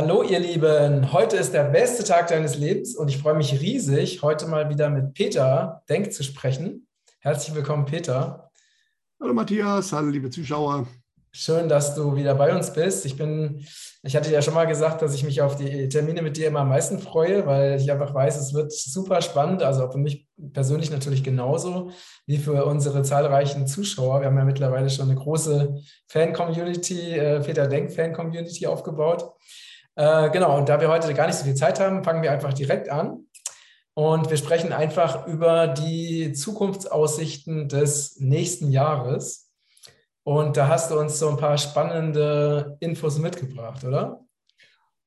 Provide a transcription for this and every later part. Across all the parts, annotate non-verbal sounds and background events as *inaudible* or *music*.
Hallo ihr Lieben, heute ist der beste Tag deines Lebens und ich freue mich riesig, heute mal wieder mit Peter Denk zu sprechen. Herzlich willkommen, Peter. Hallo Matthias, hallo liebe Zuschauer. Schön, dass du wieder bei uns bist. Ich bin, ich hatte ja schon mal gesagt, dass ich mich auf die Termine mit dir immer am meisten freue, weil ich einfach weiß, es wird super spannend. Also für mich persönlich natürlich genauso wie für unsere zahlreichen Zuschauer. Wir haben ja mittlerweile schon eine große Fan-Community, äh, Peter Denk Fan-Community aufgebaut. Äh, genau, und da wir heute gar nicht so viel Zeit haben, fangen wir einfach direkt an. Und wir sprechen einfach über die Zukunftsaussichten des nächsten Jahres. Und da hast du uns so ein paar spannende Infos mitgebracht, oder?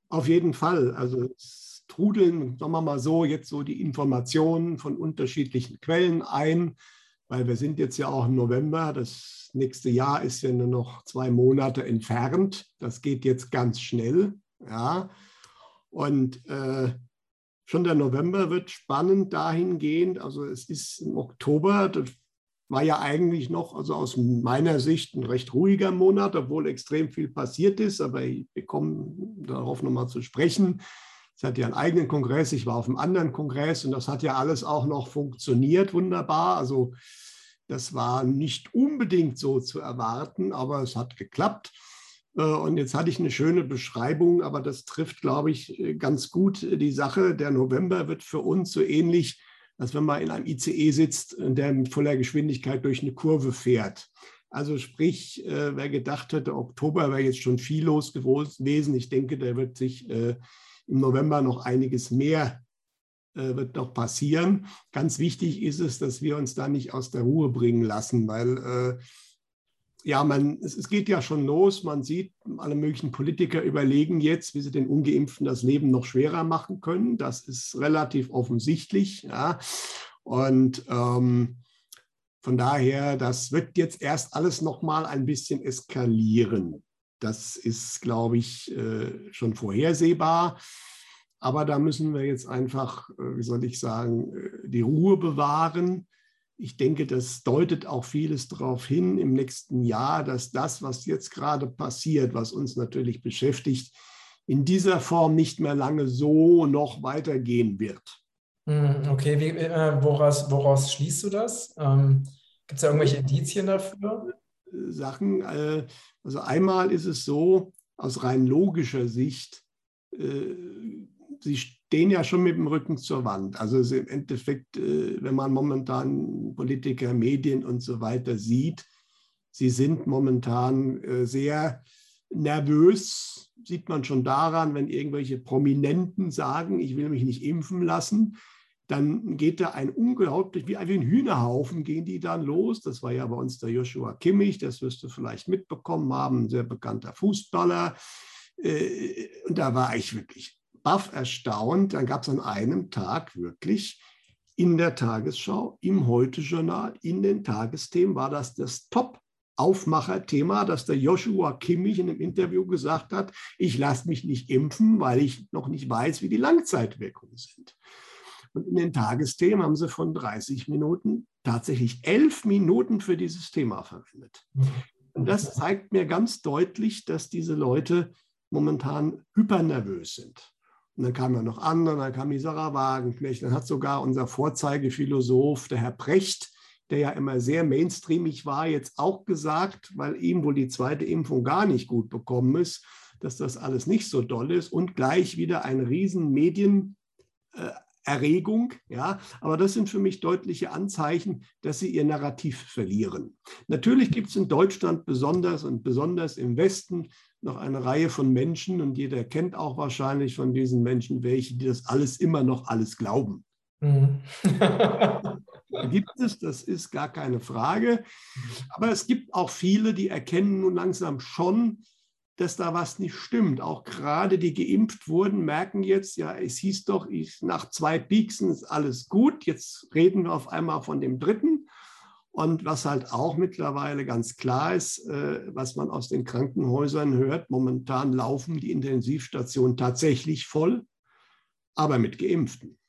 Auf jeden Fall. Also es trudeln, sagen wir mal so, jetzt so die Informationen von unterschiedlichen Quellen ein, weil wir sind jetzt ja auch im November. Das nächste Jahr ist ja nur noch zwei Monate entfernt. Das geht jetzt ganz schnell. Ja? Und äh, schon der November wird spannend dahingehend. Also es ist im Oktober, das war ja eigentlich noch, also aus meiner Sicht, ein recht ruhiger Monat, obwohl extrem viel passiert ist. Aber ich bekomme darauf nochmal zu sprechen. Es hat ja einen eigenen Kongress, ich war auf einem anderen Kongress und das hat ja alles auch noch funktioniert, wunderbar. Also das war nicht unbedingt so zu erwarten, aber es hat geklappt. Äh, und jetzt hatte ich eine schöne Beschreibung, aber das trifft, glaube ich, äh, ganz gut die Sache. Der November wird für uns so ähnlich, als wenn man in einem ICE sitzt, der mit voller Geschwindigkeit durch eine Kurve fährt. Also sprich, äh, wer gedacht hätte, Oktober wäre jetzt schon viel los gewesen, ich denke, da wird sich im November noch einiges mehr wird noch passieren. Ganz wichtig ist es, dass wir uns da nicht aus der Ruhe bringen lassen, weil ja, man, es, es, geht ja schon los. Man sieht, alle möglichen Politiker überlegen jetzt, wie sie den Ungeimpften das Leben noch schwerer machen können. Das ist relativ offensichtlich. Ja. Und ähm, von daher, das wird jetzt erst alles noch mal ein bisschen eskalieren. Das ist, glaube ich, äh, schon vorhersehbar. Aber da müssen wir jetzt einfach, äh, wie soll ich sagen, äh, die Ruhe bewahren ich denke, das deutet auch vieles darauf hin im nächsten Jahr, dass das, was jetzt gerade passiert, was uns natürlich beschäftigt, in dieser Form nicht mehr lange so noch weitergehen wird. Hm, okay, Wie, äh, woraus, woraus, schließt du das? Ähm, Gibt es da irgendwelche Indizien dafür? Sachen, äh, also einmal ist es so, aus rein logischer Sicht, äh, sie stehen ja schon mit dem Rücken zur Wand. Also im Endeffekt, äh, wenn man momentan Politiker, Medien und so weiter sieht, sie sind momentan äh, sehr nervös, sieht man schon daran, wenn irgendwelche Prominenten sagen, ich will mich nicht impfen lassen, dann geht da ein unglaublich, wie ein Hühnerhaufen gehen die dann los. Das war ja bei uns der Joshua Kimmich, das wirst du vielleicht mitbekommen haben, ein sehr bekannter Fußballer. Äh, und da war ich wirklich baff erstaunt. Dann gab es an einem Tag wirklich in der Tagesschau, im Heute-Journal, in den Tagesthemen war das das Top Aufmacherthema, dass der Joshua Kimmich in einem Interview gesagt hat, ich lasse mich nicht impfen, weil ich noch nicht weiß, wie die Langzeitwirkungen sind. Und in den Tagesthemen haben sie von 30 Minuten tatsächlich elf Minuten für dieses Thema verwendet. Und das zeigt mir ganz deutlich, dass diese Leute momentan hypernervös sind. Und dann kamen ja noch andere, dann kam die Sarah Wagenknecht, dann hat sogar unser Vorzeigephilosoph, der Herr Precht, der ja immer sehr mainstreamig war, jetzt auch gesagt, weil ihm wohl die zweite Impfung gar nicht gut bekommen ist, dass das alles nicht so doll ist und gleich wieder ein riesen Medien, äh, Erregung, ja, aber das sind für mich deutliche Anzeichen, dass sie ihr Narrativ verlieren. Natürlich gibt es in Deutschland besonders und besonders im Westen noch eine Reihe von Menschen und jeder kennt auch wahrscheinlich von diesen Menschen welche, die das alles immer noch alles glauben. Mhm. *laughs* gibt es, das ist gar keine Frage. Aber es gibt auch viele, die erkennen nun langsam schon, dass da was nicht stimmt. Auch gerade die geimpft wurden, merken jetzt, ja, es hieß doch, ich, nach zwei Pieksen ist alles gut. Jetzt reden wir auf einmal von dem dritten. Und was halt auch mittlerweile ganz klar ist, äh, was man aus den Krankenhäusern hört, momentan laufen die Intensivstationen tatsächlich voll, aber mit Geimpften.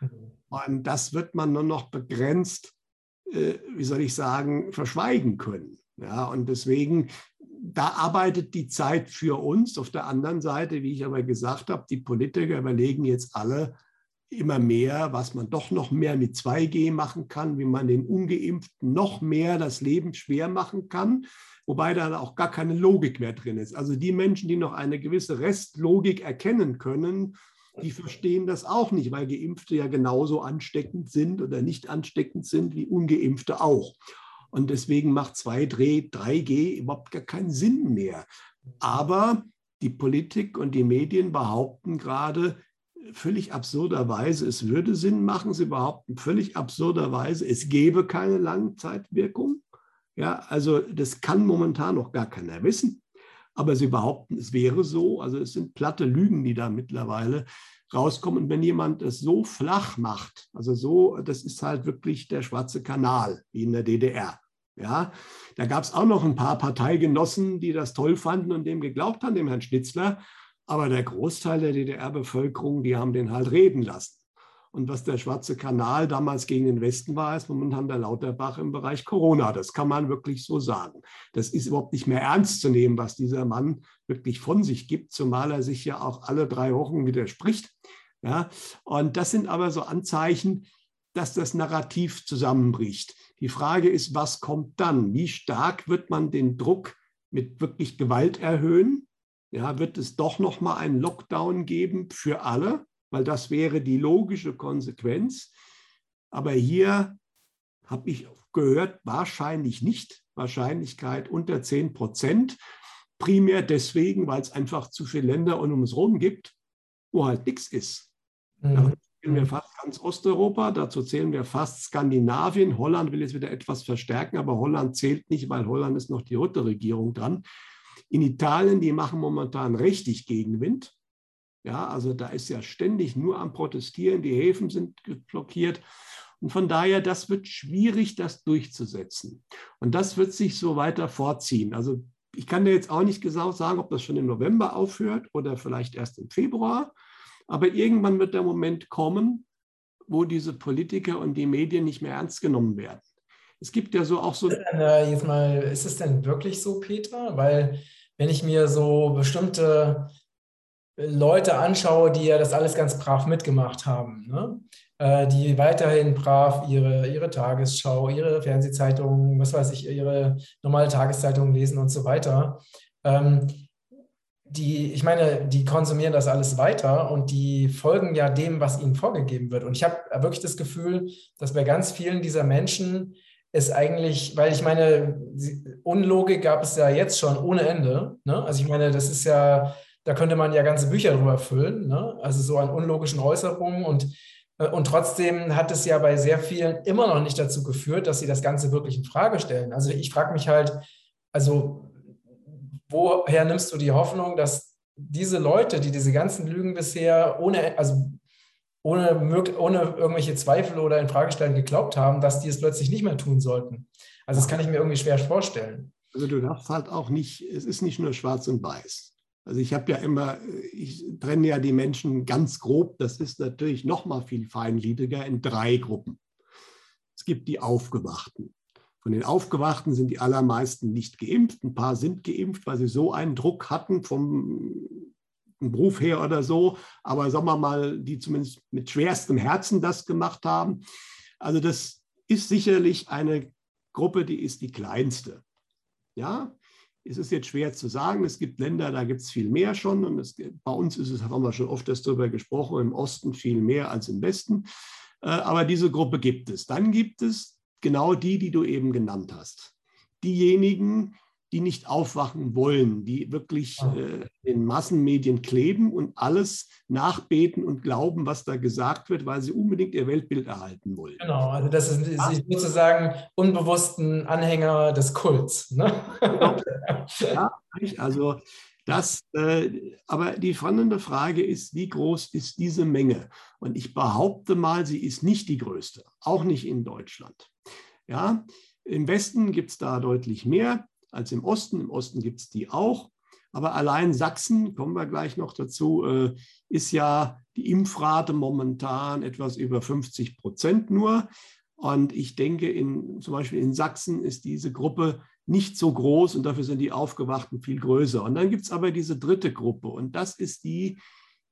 Mhm. Und das wird man nur noch begrenzt, äh, wie soll ich sagen, verschweigen können. Ja, und deswegen da arbeitet die Zeit für uns. Auf der anderen Seite, wie ich aber gesagt habe, die Politiker überlegen jetzt alle immer mehr, was man doch noch mehr mit 2G machen kann, wie man den Ungeimpften noch mehr das Leben schwer machen kann, wobei da auch gar keine Logik mehr drin ist. Also die Menschen, die noch eine gewisse Restlogik erkennen können, die verstehen das auch nicht, weil Geimpfte ja genauso ansteckend sind oder nicht ansteckend sind wie Ungeimpfte auch. Und deswegen macht 2G, 3G überhaupt gar keinen Sinn mehr. Aber die Politik und die Medien behaupten gerade völlig absurderweise, es würde Sinn machen. Sie behaupten völlig absurderweise, es gäbe keine Langzeitwirkung. Ja, also das kann momentan noch gar keiner wissen. Aber sie behaupten, es wäre so. Also es sind platte Lügen, die da mittlerweile rauskommen. Und wenn jemand das so flach macht, also so, das ist halt wirklich der schwarze Kanal, wie in der DDR. Ja, da gab es auch noch ein paar Parteigenossen, die das toll fanden und dem geglaubt haben, dem Herrn Schnitzler. Aber der Großteil der DDR-Bevölkerung, die haben den halt reden lassen. Und was der Schwarze Kanal damals gegen den Westen war, ist momentan der Lauterbach im Bereich Corona. Das kann man wirklich so sagen. Das ist überhaupt nicht mehr ernst zu nehmen, was dieser Mann wirklich von sich gibt, zumal er sich ja auch alle drei Wochen widerspricht. Ja, und das sind aber so Anzeichen, dass das Narrativ zusammenbricht. Die Frage ist, was kommt dann? Wie stark wird man den Druck mit wirklich Gewalt erhöhen? Ja, wird es doch noch mal einen Lockdown geben für alle, weil das wäre die logische Konsequenz. Aber hier habe ich gehört, wahrscheinlich nicht, Wahrscheinlichkeit unter 10 Prozent. Primär deswegen, weil es einfach zu viele Länder um uns herum gibt, wo halt nichts ist. Mhm zählen wir fast ganz Osteuropa, dazu zählen wir fast Skandinavien. Holland will jetzt wieder etwas verstärken, aber Holland zählt nicht, weil Holland ist noch die Rutte-Regierung dran. In Italien, die machen momentan richtig Gegenwind. Ja, also da ist ja ständig nur am Protestieren, die Häfen sind blockiert. Und von daher, das wird schwierig, das durchzusetzen. Und das wird sich so weiter vorziehen. Also ich kann dir jetzt auch nicht genau sagen, ob das schon im November aufhört oder vielleicht erst im Februar. Aber irgendwann wird der Moment kommen, wo diese Politiker und die Medien nicht mehr ernst genommen werden. Es gibt ja so auch so. Äh, jetzt mal, ist es denn wirklich so, Peter? Weil, wenn ich mir so bestimmte Leute anschaue, die ja das alles ganz brav mitgemacht haben, ne? Äh, die weiterhin brav ihre, ihre Tagesschau, ihre Fernsehzeitungen, was weiß ich, ihre normale Tageszeitung lesen und so weiter. Ähm, die, ich meine, die konsumieren das alles weiter und die folgen ja dem, was ihnen vorgegeben wird. Und ich habe wirklich das Gefühl, dass bei ganz vielen dieser Menschen es eigentlich, weil ich meine, Unlogik gab es ja jetzt schon ohne Ende. Ne? Also ich meine, das ist ja, da könnte man ja ganze Bücher drüber füllen, ne? also so an unlogischen Äußerungen und äh, und trotzdem hat es ja bei sehr vielen immer noch nicht dazu geführt, dass sie das Ganze wirklich in Frage stellen. Also ich frage mich halt, also woher nimmst du die Hoffnung, dass diese Leute, die diese ganzen Lügen bisher ohne, also ohne, ohne irgendwelche Zweifel oder Infragestellen geglaubt haben, dass die es plötzlich nicht mehr tun sollten? Also das kann ich mir irgendwie schwer vorstellen. Also du darfst halt auch nicht, es ist nicht nur schwarz und weiß. Also ich habe ja immer, ich trenne ja die Menschen ganz grob, das ist natürlich noch mal viel feingliedriger in drei Gruppen. Es gibt die Aufgewachten. Von den Aufgewachten sind die allermeisten nicht geimpft. Ein paar sind geimpft, weil sie so einen Druck hatten vom Beruf her oder so. Aber sagen wir mal, die zumindest mit schwerstem Herzen das gemacht haben. Also das ist sicherlich eine Gruppe, die ist die kleinste. Ja, es ist jetzt schwer zu sagen. Es gibt Länder, da gibt es viel mehr schon. Und es, bei uns ist es, haben wir schon oft darüber gesprochen, im Osten viel mehr als im Westen. Äh, aber diese Gruppe gibt es. Dann gibt es genau die, die du eben genannt hast. Diejenigen, die nicht aufwachen wollen, die wirklich ah. äh, in Massenmedien kleben und alles nachbeten und glauben, was da gesagt wird, weil sie unbedingt ihr Weltbild erhalten wollen. Genau, also das ist, ist sozusagen unbewussten Anhänger des Kults. Ne? Genau. Ja, also das, äh, aber die spannende Frage ist, wie groß ist diese Menge? Und ich behaupte mal, sie ist nicht die größte, auch nicht in Deutschland. Ja, Im Westen gibt es da deutlich mehr als im Osten. Im Osten gibt es die auch. Aber allein Sachsen, kommen wir gleich noch dazu, äh, ist ja die Impfrate momentan etwas über 50 Prozent nur. Und ich denke, in, zum Beispiel in Sachsen ist diese Gruppe nicht so groß und dafür sind die Aufgewachten viel größer. Und dann gibt es aber diese dritte Gruppe und das ist die,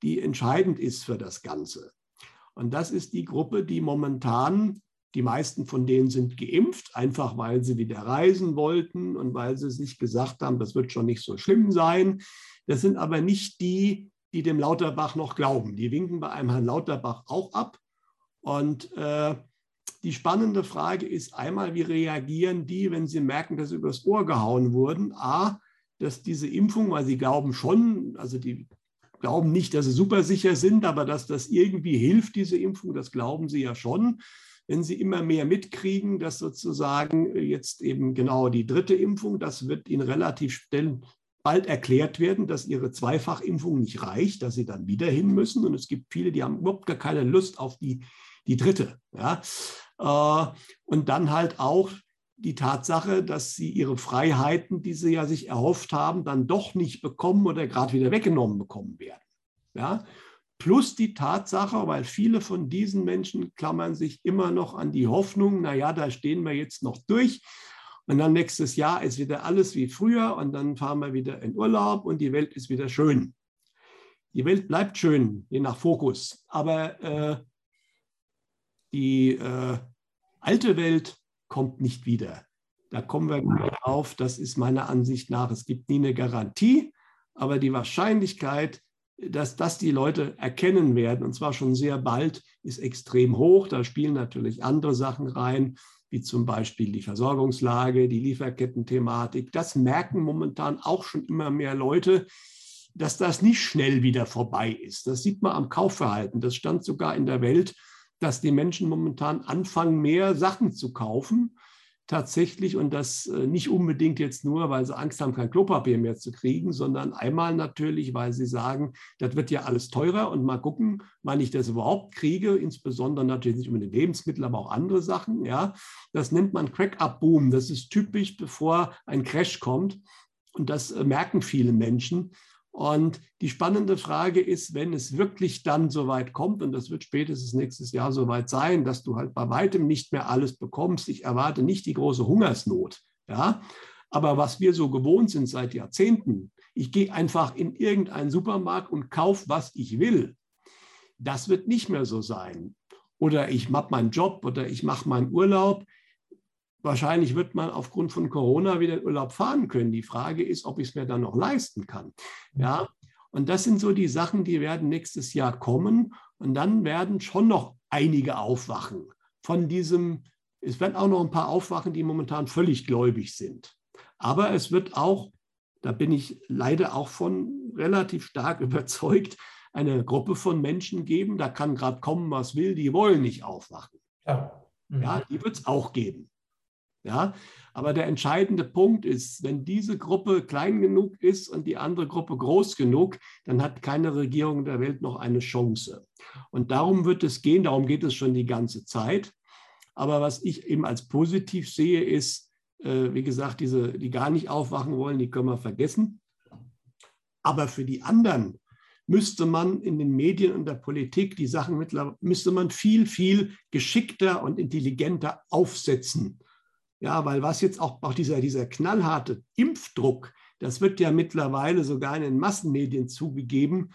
die entscheidend ist für das Ganze. Und das ist die Gruppe, die momentan, die meisten von denen sind geimpft, einfach weil sie wieder reisen wollten und weil sie sich gesagt haben, das wird schon nicht so schlimm sein. Das sind aber nicht die, die dem Lauterbach noch glauben. Die winken bei einem Herrn Lauterbach auch ab. Und äh, die spannende Frage ist einmal, wie reagieren die, wenn sie merken, dass sie übers Ohr gehauen wurden? A, dass diese Impfung, weil sie glauben schon, also die glauben nicht, dass sie super sicher sind, aber dass das irgendwie hilft, diese Impfung, das glauben sie ja schon. Wenn sie immer mehr mitkriegen, dass sozusagen jetzt eben genau die dritte Impfung, das wird ihnen relativ bald erklärt werden, dass ihre Zweifachimpfung nicht reicht, dass sie dann wieder hin müssen. Und es gibt viele, die haben überhaupt gar keine Lust auf die, die dritte. Ja. Äh, und dann halt auch die Tatsache, dass sie ihre Freiheiten, die sie ja sich erhofft haben, dann doch nicht bekommen oder gerade wieder weggenommen bekommen werden. Ja? Plus die Tatsache, weil viele von diesen Menschen klammern sich immer noch an die Hoffnung, naja, da stehen wir jetzt noch durch. Und dann nächstes Jahr ist wieder alles wie früher und dann fahren wir wieder in Urlaub und die Welt ist wieder schön. Die Welt bleibt schön, je nach Fokus. Aber äh, die äh, alte Welt kommt nicht wieder. Da kommen wir auf. Das ist meiner Ansicht nach, es gibt nie eine Garantie, aber die Wahrscheinlichkeit, dass das die Leute erkennen werden, und zwar schon sehr bald, ist extrem hoch. Da spielen natürlich andere Sachen rein, wie zum Beispiel die Versorgungslage, die Lieferkettenthematik. Das merken momentan auch schon immer mehr Leute, dass das nicht schnell wieder vorbei ist. Das sieht man am Kaufverhalten. Das stand sogar in der Welt dass die Menschen momentan anfangen, mehr Sachen zu kaufen. Tatsächlich, und das äh, nicht unbedingt jetzt nur, weil sie Angst haben, kein Klopapier mehr zu kriegen, sondern einmal natürlich, weil sie sagen, das wird ja alles teurer und mal gucken, wann ich das überhaupt kriege, insbesondere natürlich nicht unbedingt Lebensmittel, aber auch andere Sachen. Ja. Das nennt man Crack-Up-Boom. Das ist typisch, bevor ein Crash kommt. Und das äh, merken viele Menschen. Und die spannende Frage ist, wenn es wirklich dann so weit kommt, und das wird spätestens nächstes Jahr so weit sein, dass du halt bei weitem nicht mehr alles bekommst. Ich erwarte nicht die große Hungersnot. Ja? Aber was wir so gewohnt sind seit Jahrzehnten, ich gehe einfach in irgendeinen Supermarkt und kaufe, was ich will. Das wird nicht mehr so sein. Oder ich mache meinen Job oder ich mache meinen Urlaub. Wahrscheinlich wird man aufgrund von Corona wieder in Urlaub fahren können. Die Frage ist, ob ich es mir dann noch leisten kann. Ja, und das sind so die Sachen, die werden nächstes Jahr kommen. Und dann werden schon noch einige aufwachen von diesem. Es werden auch noch ein paar aufwachen, die momentan völlig gläubig sind. Aber es wird auch, da bin ich leider auch von relativ stark *laughs* überzeugt, eine Gruppe von Menschen geben, da kann gerade kommen, was will, die wollen nicht aufwachen. Ja, mhm. ja die wird es auch geben. Ja, aber der entscheidende Punkt ist, wenn diese Gruppe klein genug ist und die andere Gruppe groß genug, dann hat keine Regierung der Welt noch eine Chance. Und darum wird es gehen, darum geht es schon die ganze Zeit. Aber was ich eben als positiv sehe, ist, äh, wie gesagt, diese, die gar nicht aufwachen wollen, die können wir vergessen. Aber für die anderen müsste man in den Medien und der Politik die Sachen mittlerweile, müsste man viel, viel geschickter und intelligenter aufsetzen ja, weil was jetzt auch, auch dieser, dieser knallharte Impfdruck, das wird ja mittlerweile sogar in den Massenmedien zugegeben,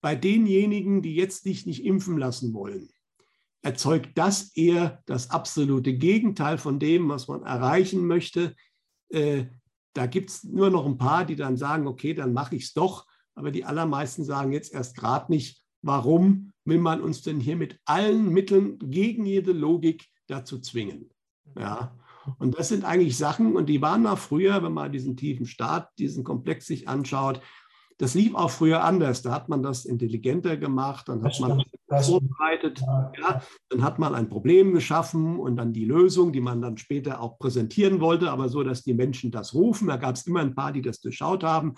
bei denjenigen, die jetzt sich nicht impfen lassen wollen, erzeugt das eher das absolute Gegenteil von dem, was man erreichen möchte. Äh, da gibt es nur noch ein paar, die dann sagen, okay, dann mache ich es doch. Aber die allermeisten sagen jetzt erst gerade nicht, warum will man uns denn hier mit allen Mitteln gegen jede Logik dazu zwingen? Ja. Und das sind eigentlich Sachen, und die waren mal früher, wenn man diesen tiefen Staat, diesen Komplex sich anschaut, das lief auch früher anders. Da hat man das intelligenter gemacht, dann hat man das vorbereitet, ja, dann hat man ein Problem geschaffen und dann die Lösung, die man dann später auch präsentieren wollte, aber so, dass die Menschen das rufen. Da gab es immer ein paar, die das durchschaut haben.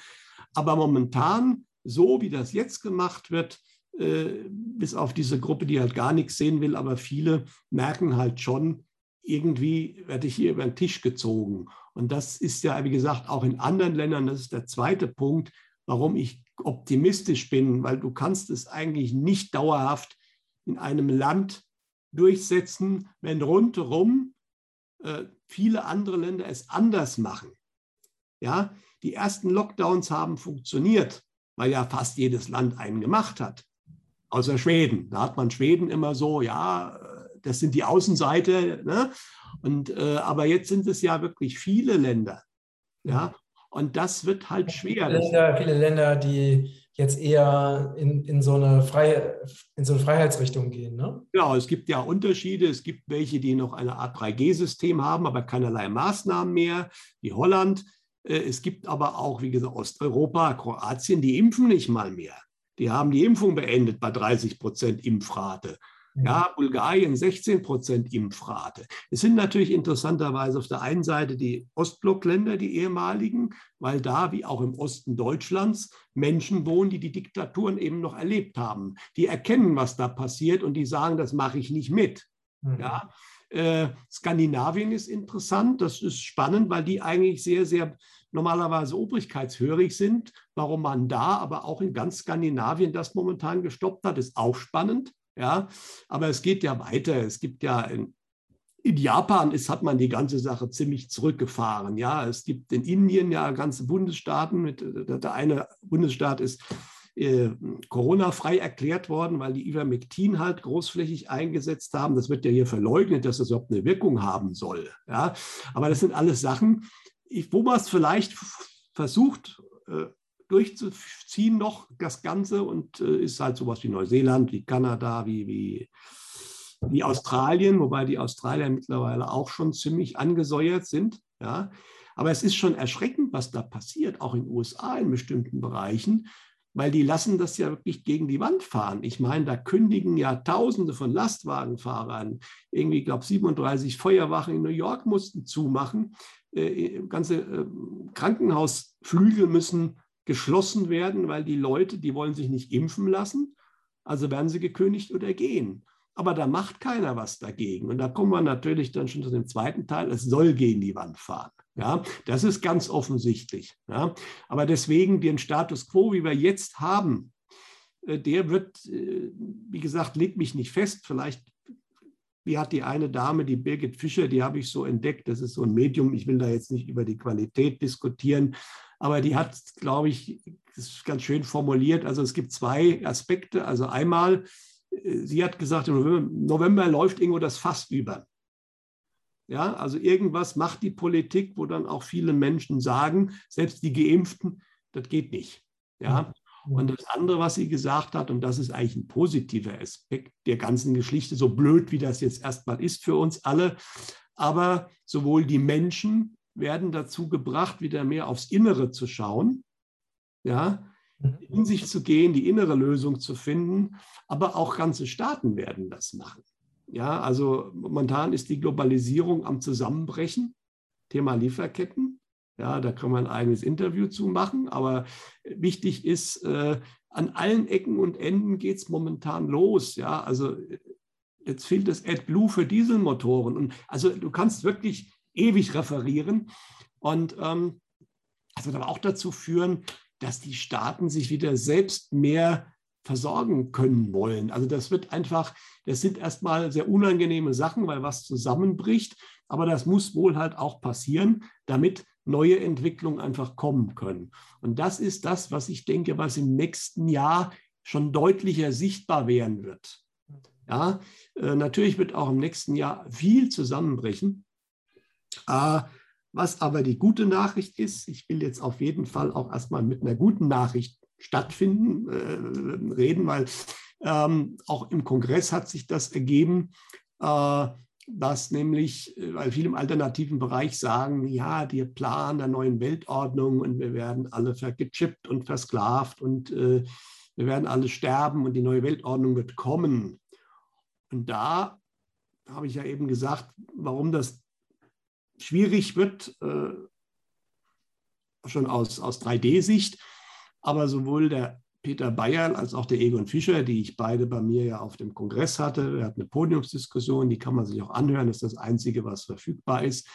Aber momentan, so wie das jetzt gemacht wird, äh, bis auf diese Gruppe, die halt gar nichts sehen will, aber viele merken halt schon, irgendwie werde ich hier über den Tisch gezogen. Und das ist ja, wie gesagt, auch in anderen Ländern, das ist der zweite Punkt, warum ich optimistisch bin, weil du kannst es eigentlich nicht dauerhaft in einem Land durchsetzen, wenn rundherum äh, viele andere Länder es anders machen. Ja, die ersten Lockdowns haben funktioniert, weil ja fast jedes Land einen gemacht hat. Außer Schweden. Da hat man Schweden immer so, ja, das sind die Außenseite. Ne? Und, äh, aber jetzt sind es ja wirklich viele Länder. Ja, und das wird halt schwer. Viele Länder, viele Länder die jetzt eher in, in, so eine Freie, in so eine Freiheitsrichtung gehen. Ne? Genau, es gibt ja Unterschiede. Es gibt welche, die noch eine Art 3G-System haben, aber keinerlei Maßnahmen mehr, wie Holland. Äh, es gibt aber auch, wie gesagt, Osteuropa, Kroatien, die impfen nicht mal mehr. Die haben die Impfung beendet bei 30 Prozent Impfrate. Ja, Bulgarien 16 Prozent Impfrate. Es sind natürlich interessanterweise auf der einen Seite die Ostblockländer, die ehemaligen, weil da, wie auch im Osten Deutschlands, Menschen wohnen, die die Diktaturen eben noch erlebt haben. Die erkennen, was da passiert und die sagen, das mache ich nicht mit. Mhm. Ja, äh, Skandinavien ist interessant, das ist spannend, weil die eigentlich sehr, sehr normalerweise obrigkeitshörig sind. Warum man da, aber auch in ganz Skandinavien das momentan gestoppt hat, ist auch spannend. Ja, aber es geht ja weiter. Es gibt ja in, in Japan ist, hat man die ganze Sache ziemlich zurückgefahren. Ja, es gibt in Indien ja ganze Bundesstaaten. Mit, der eine Bundesstaat ist äh, Corona-frei erklärt worden, weil die Ivermectin halt großflächig eingesetzt haben. Das wird ja hier verleugnet, dass das überhaupt eine Wirkung haben soll. Ja, aber das sind alles Sachen, ich, wo man es vielleicht versucht, äh, durchzuziehen noch das Ganze und äh, ist halt sowas wie Neuseeland, wie Kanada, wie, wie, wie Australien, wobei die Australier mittlerweile auch schon ziemlich angesäuert sind. Ja. Aber es ist schon erschreckend, was da passiert, auch in den USA in bestimmten Bereichen, weil die lassen das ja wirklich gegen die Wand fahren. Ich meine, da kündigen ja Tausende von Lastwagenfahrern, irgendwie, ich glaube, 37 Feuerwachen in New York mussten zumachen. Äh, ganze äh, Krankenhausflügel müssen geschlossen werden, weil die Leute, die wollen sich nicht impfen lassen, also werden sie gekündigt oder gehen. Aber da macht keiner was dagegen. Und da kommen wir natürlich dann schon zu dem zweiten Teil, es soll gegen die Wand fahren. Ja, das ist ganz offensichtlich. Ja. Aber deswegen den Status quo, wie wir jetzt haben, äh, der wird, äh, wie gesagt, legt mich nicht fest. Vielleicht, wie hat die eine Dame, die Birgit Fischer, die habe ich so entdeckt, das ist so ein Medium, ich will da jetzt nicht über die Qualität diskutieren, aber die hat, glaube ich, ist ganz schön formuliert. Also es gibt zwei Aspekte. Also einmal, äh, sie hat gesagt, im November, November läuft irgendwo das Fass über. Ja, also irgendwas macht die Politik, wo dann auch viele Menschen sagen, selbst die Geimpften, das geht nicht. Ja. Und das andere, was sie gesagt hat, und das ist eigentlich ein positiver Aspekt der ganzen Geschichte, so blöd wie das jetzt erstmal ist für uns alle, aber sowohl die Menschen werden dazu gebracht, wieder mehr aufs Innere zu schauen, ja, mhm. in sich zu gehen, die innere Lösung zu finden. Aber auch ganze Staaten werden das machen. Ja, also momentan ist die Globalisierung am Zusammenbrechen. Thema Lieferketten. Ja, da kann man ein eigenes Interview zu machen. Aber wichtig ist, äh, an allen Ecken und Enden geht es momentan los. Ja, also jetzt fehlt das AdBlue für Dieselmotoren. Und also du kannst wirklich ewig referieren. Und ähm, das wird aber auch dazu führen, dass die Staaten sich wieder selbst mehr versorgen können wollen. Also das wird einfach, das sind erstmal sehr unangenehme Sachen, weil was zusammenbricht, aber das muss wohl halt auch passieren, damit neue Entwicklungen einfach kommen können. Und das ist das, was ich denke, was im nächsten Jahr schon deutlicher sichtbar werden wird. Ja, äh, natürlich wird auch im nächsten Jahr viel zusammenbrechen. Äh, was aber die gute Nachricht ist, ich will jetzt auf jeden Fall auch erstmal mit einer guten Nachricht stattfinden, äh, reden, weil ähm, auch im Kongress hat sich das ergeben, äh, dass nämlich, äh, weil viele im alternativen Bereich sagen, ja, der Plan der neuen Weltordnung und wir werden alle gechippt und versklavt und äh, wir werden alle sterben und die neue Weltordnung wird kommen. Und da habe ich ja eben gesagt, warum das schwierig wird, äh, schon aus, aus 3D-Sicht. Aber sowohl der Peter Bayern als auch der Egon Fischer, die ich beide bei mir ja auf dem Kongress hatte, er hat eine Podiumsdiskussion, die kann man sich auch anhören, das ist das Einzige, was verfügbar ist.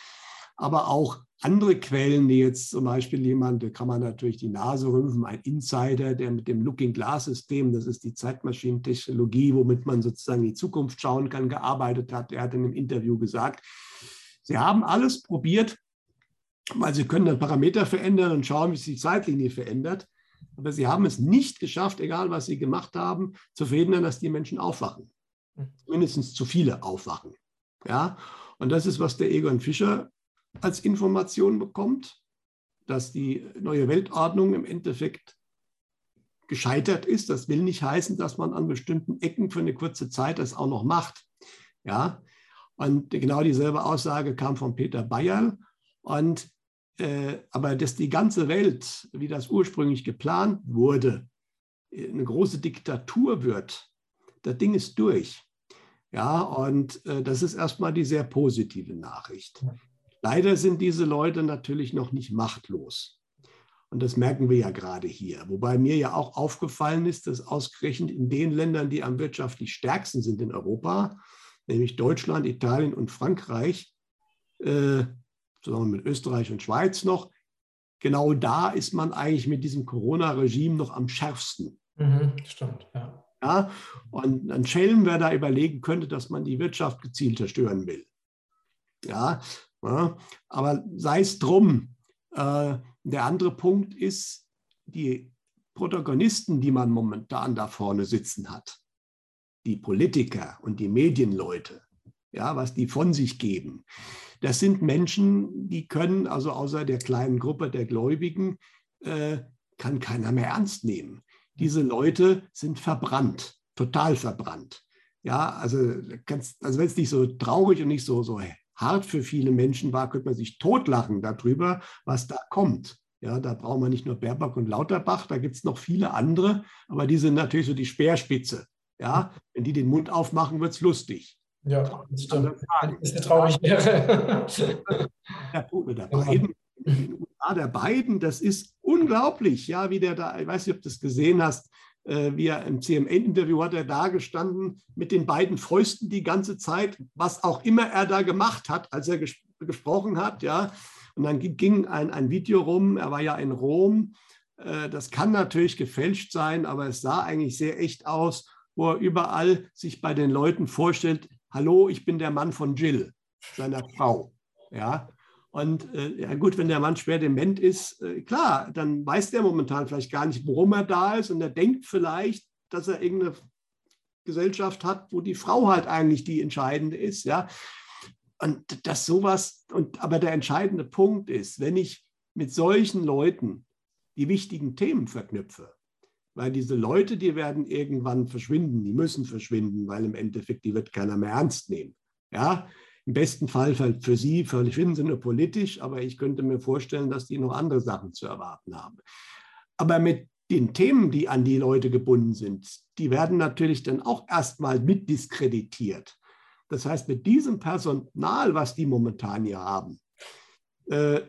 Aber auch andere Quellen, die jetzt zum Beispiel jemand, da kann man natürlich die Nase rümpfen, ein Insider, der mit dem Looking Glass System, das ist die Zeitmaschinentechnologie, womit man sozusagen in die Zukunft schauen kann, gearbeitet hat. Er hat in einem Interview gesagt, Sie haben alles probiert, weil sie können dann Parameter verändern und schauen, wie sich die Zeitlinie verändert. Aber sie haben es nicht geschafft, egal was sie gemacht haben, zu verhindern, dass die Menschen aufwachen. Mindestens zu viele aufwachen. Ja? Und das ist, was der Egon Fischer als Information bekommt, dass die neue Weltordnung im Endeffekt gescheitert ist. Das will nicht heißen, dass man an bestimmten Ecken für eine kurze Zeit das auch noch macht. Ja, und genau dieselbe Aussage kam von Peter Bayerl. Und äh, aber dass die ganze Welt, wie das ursprünglich geplant wurde, eine große Diktatur wird, das Ding ist durch. Ja, und äh, das ist erstmal die sehr positive Nachricht. Leider sind diese Leute natürlich noch nicht machtlos. Und das merken wir ja gerade hier. Wobei mir ja auch aufgefallen ist, dass ausgerechnet in den Ländern, die am wirtschaftlich stärksten sind in Europa, nämlich Deutschland, Italien und Frankreich, äh, zusammen mit Österreich und Schweiz noch, genau da ist man eigentlich mit diesem Corona-Regime noch am schärfsten. Mhm, stimmt, ja. ja. Und ein Schelm, wer da überlegen könnte, dass man die Wirtschaft gezielt zerstören will. Ja, ja aber sei es drum. Äh, der andere Punkt ist, die Protagonisten, die man momentan da vorne sitzen hat, die Politiker und die Medienleute, ja, was die von sich geben, das sind Menschen, die können, also außer der kleinen Gruppe der Gläubigen, äh, kann keiner mehr ernst nehmen. Diese Leute sind verbrannt, total verbrannt. Ja, also, also wenn es nicht so traurig und nicht so, so hart für viele Menschen war, könnte man sich totlachen darüber, was da kommt. Ja, da brauchen wir nicht nur Baerbock und Lauterbach, da gibt es noch viele andere, aber die sind natürlich so die Speerspitze. Ja, wenn die den Mund aufmachen, wird es lustig. Ja, das stimmt. Wenn es traurig wäre. der, der beiden, das ist unglaublich, ja, wie der da, ich weiß nicht, ob du das gesehen hast, äh, wie er im CMN-Interview hat er da gestanden mit den beiden Fäusten die ganze Zeit, was auch immer er da gemacht hat, als er ges gesprochen hat, ja. Und dann ging ein, ein Video rum, er war ja in Rom. Äh, das kann natürlich gefälscht sein, aber es sah eigentlich sehr echt aus, wo er überall sich bei den Leuten vorstellt, hallo, ich bin der Mann von Jill, seiner Frau. Ja, und äh, ja gut, wenn der Mann schwer dement ist, äh, klar, dann weiß der momentan vielleicht gar nicht, worum er da ist und er denkt vielleicht, dass er irgendeine Gesellschaft hat, wo die Frau halt eigentlich die entscheidende ist, ja. Und dass sowas, und aber der entscheidende Punkt ist, wenn ich mit solchen Leuten die wichtigen Themen verknüpfe, weil diese Leute, die werden irgendwann verschwinden, die müssen verschwinden, weil im Endeffekt die wird keiner mehr ernst nehmen. Ja, im besten Fall für sie verschwinden sie nur politisch, aber ich könnte mir vorstellen, dass die noch andere Sachen zu erwarten haben. Aber mit den Themen, die an die Leute gebunden sind, die werden natürlich dann auch erstmal mitdiskreditiert. Das heißt, mit diesem Personal, was die momentan hier haben, äh,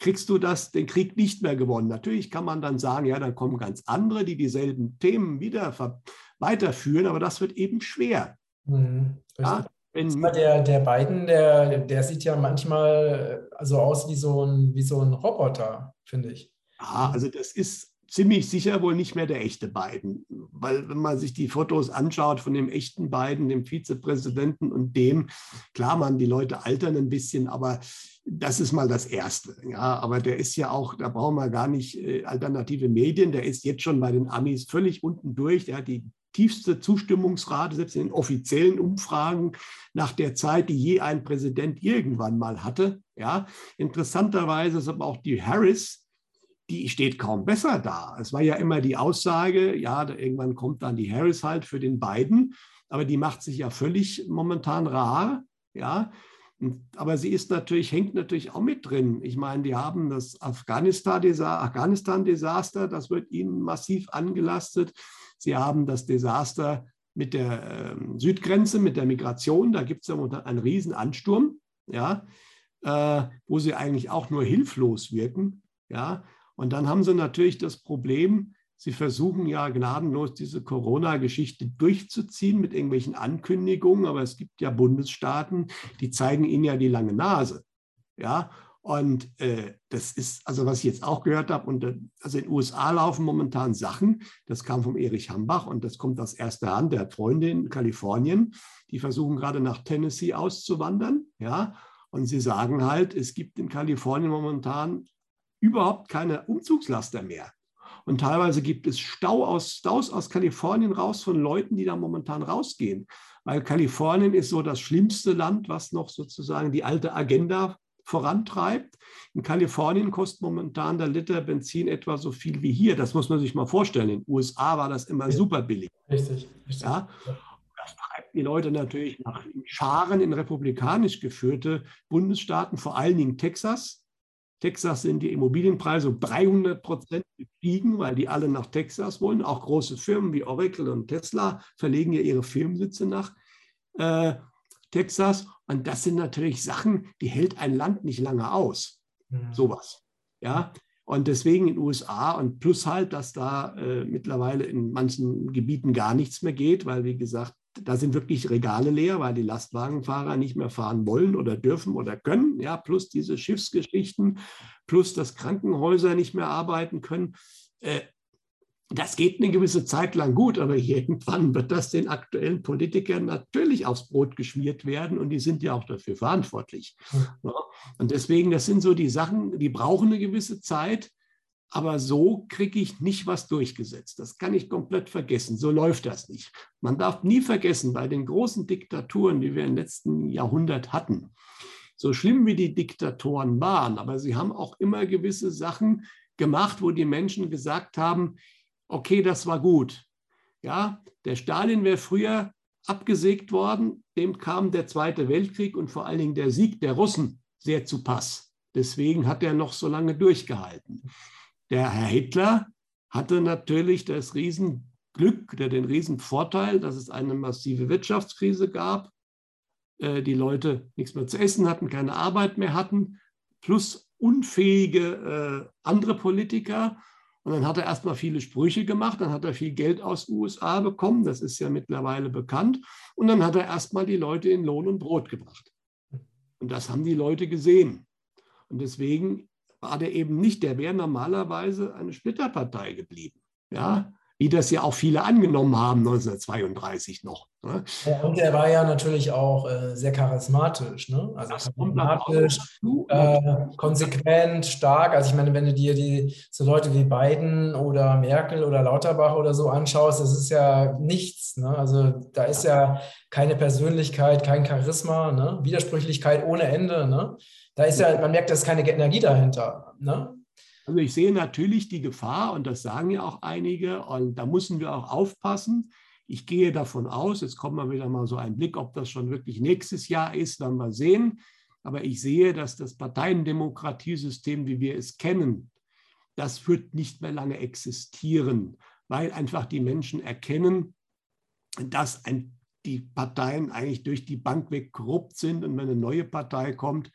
kriegst du das, den Krieg nicht mehr gewonnen. Natürlich kann man dann sagen, ja, dann kommen ganz andere, die dieselben Themen wieder weiterführen, aber das wird eben schwer. Mhm, ja, der, der Biden, der, der sieht ja manchmal also aus wie so ein, wie so ein Roboter, finde ich. Ja, also das ist ziemlich sicher wohl nicht mehr der echte Biden. Weil wenn man sich die Fotos anschaut von dem echten Biden, dem Vizepräsidenten und dem, klar, man, die Leute altern ein bisschen, aber das ist mal das Erste. Ja, aber der ist ja auch, da brauchen wir gar nicht äh, alternative Medien, der ist jetzt schon bei den Amis völlig unten durch. Der hat die tiefste Zustimmungsrate, selbst in den offiziellen Umfragen nach der Zeit, die je ein Präsident irgendwann mal hatte. Ja, interessanterweise ist aber auch die Harris, die steht kaum besser da. Es war ja immer die Aussage, ja, irgendwann kommt dann die Harris halt für den Biden, aber die macht sich ja völlig momentan rar, ja. Aber sie ist natürlich, hängt natürlich auch mit drin. Ich meine, die haben das Afghanistan-Desaster, das wird ihnen massiv angelastet. Sie haben das Desaster mit der äh, Südgrenze, mit der Migration. Da gibt es ja momentan einen riesen Ansturm, ja, äh, wo sie eigentlich auch nur hilflos wirken. Ja. Und dann haben sie natürlich das Problem, sie versuchen ja gnadenlos diese Corona-Geschichte durchzuziehen mit irgendwelchen Ankündigungen, aber es gibt ja Bundesstaaten, die zeigen ihnen ja die lange Nase. Ja, und äh, das ist, also was ich jetzt auch gehört habe, und äh, also in den USA laufen momentan Sachen, das kam vom Erich Hambach und das kommt aus erster Hand, der hat Freunde in Kalifornien, die versuchen gerade nach Tennessee auszuwandern, ja, Und sie sagen halt, es gibt in Kalifornien momentan überhaupt keine Umzugslaster mehr. Und teilweise gibt es Stau aus, Staus aus Kalifornien raus von Leuten, die da momentan rausgehen. Weil Kalifornien ist so das schlimmste Land, was noch sozusagen die alte Agenda vorantreibt. In Kalifornien kostet momentan der Liter Benzin etwa so viel wie hier. Das muss man sich mal vorstellen. In den USA war das immer super billig. Richtig, richtig. Ja? Das treibt die Leute natürlich nach Scharen in republikanisch geführte Bundesstaaten, vor allen Dingen Texas. Texas sind die Immobilienpreise um 300 Prozent gestiegen, weil die alle nach Texas wollen. Auch große Firmen wie Oracle und Tesla verlegen ja ihre Firmensitze nach äh, Texas. Und das sind natürlich Sachen, die hält ein Land nicht lange aus. Mhm. Sowas. Ja. Und deswegen in den USA und plus halt, dass da äh, mittlerweile in manchen Gebieten gar nichts mehr geht, weil, wie gesagt, da sind wirklich Regale leer, weil die Lastwagenfahrer nicht mehr fahren wollen oder dürfen oder können. Ja, plus diese Schiffsgeschichten, plus dass Krankenhäuser nicht mehr arbeiten können. Äh, das geht eine gewisse Zeit lang gut, aber *laughs* irgendwann wird das den aktuellen Politikern natürlich aufs Brot geschmiert werden und die sind ja auch dafür verantwortlich. Ja. Und deswegen, das sind so die Sachen, die brauchen eine gewisse Zeit. Aber so kriege ich nicht was durchgesetzt. Das kann ich komplett vergessen. So läuft das nicht. Man darf nie vergessen, bei den großen Diktaturen, die wir im letzten Jahrhundert hatten, so schlimm wie die Diktatoren waren, aber sie haben auch immer gewisse Sachen gemacht, wo die Menschen gesagt haben, okay, das war gut. Ja, der Stalin wäre früher abgesägt worden, dem kam der Zweite Weltkrieg und vor allen Dingen der Sieg der Russen sehr zu Pass. Deswegen hat er noch so lange durchgehalten. Der Herr Hitler hatte natürlich das Riesenglück oder den Riesenvorteil, dass es eine massive Wirtschaftskrise gab, äh, die Leute nichts mehr zu essen hatten, keine Arbeit mehr hatten, plus unfähige äh, andere Politiker. Und dann hat er erstmal viele Sprüche gemacht, dann hat er viel Geld aus den USA bekommen, das ist ja mittlerweile bekannt. Und dann hat er erstmal die Leute in Lohn und Brot gebracht. Und das haben die Leute gesehen. Und deswegen war der eben nicht, der wäre normalerweise eine Splitterpartei geblieben. Ja, wie das ja auch viele angenommen haben 1932 noch. Ne? Ja, und er war ja natürlich auch äh, sehr charismatisch, ne? also das charismatisch, äh, konsequent, stark. Also ich meine, wenn du dir die so Leute wie Biden oder Merkel oder Lauterbach oder so anschaust, das ist ja nichts. Ne? Also da ist ja keine Persönlichkeit, kein Charisma, ne? Widersprüchlichkeit ohne Ende. Da ist ja, man merkt, da ist keine Energie dahinter. Ne? Also ich sehe natürlich die Gefahr, und das sagen ja auch einige, und da müssen wir auch aufpassen. Ich gehe davon aus, jetzt kommt mal wieder mal so ein Blick, ob das schon wirklich nächstes Jahr ist, dann mal sehen. Aber ich sehe, dass das Parteiendemokratiesystem, wie wir es kennen, das wird nicht mehr lange existieren, weil einfach die Menschen erkennen, dass ein, die Parteien eigentlich durch die Bank weg korrupt sind. Und wenn eine neue Partei kommt,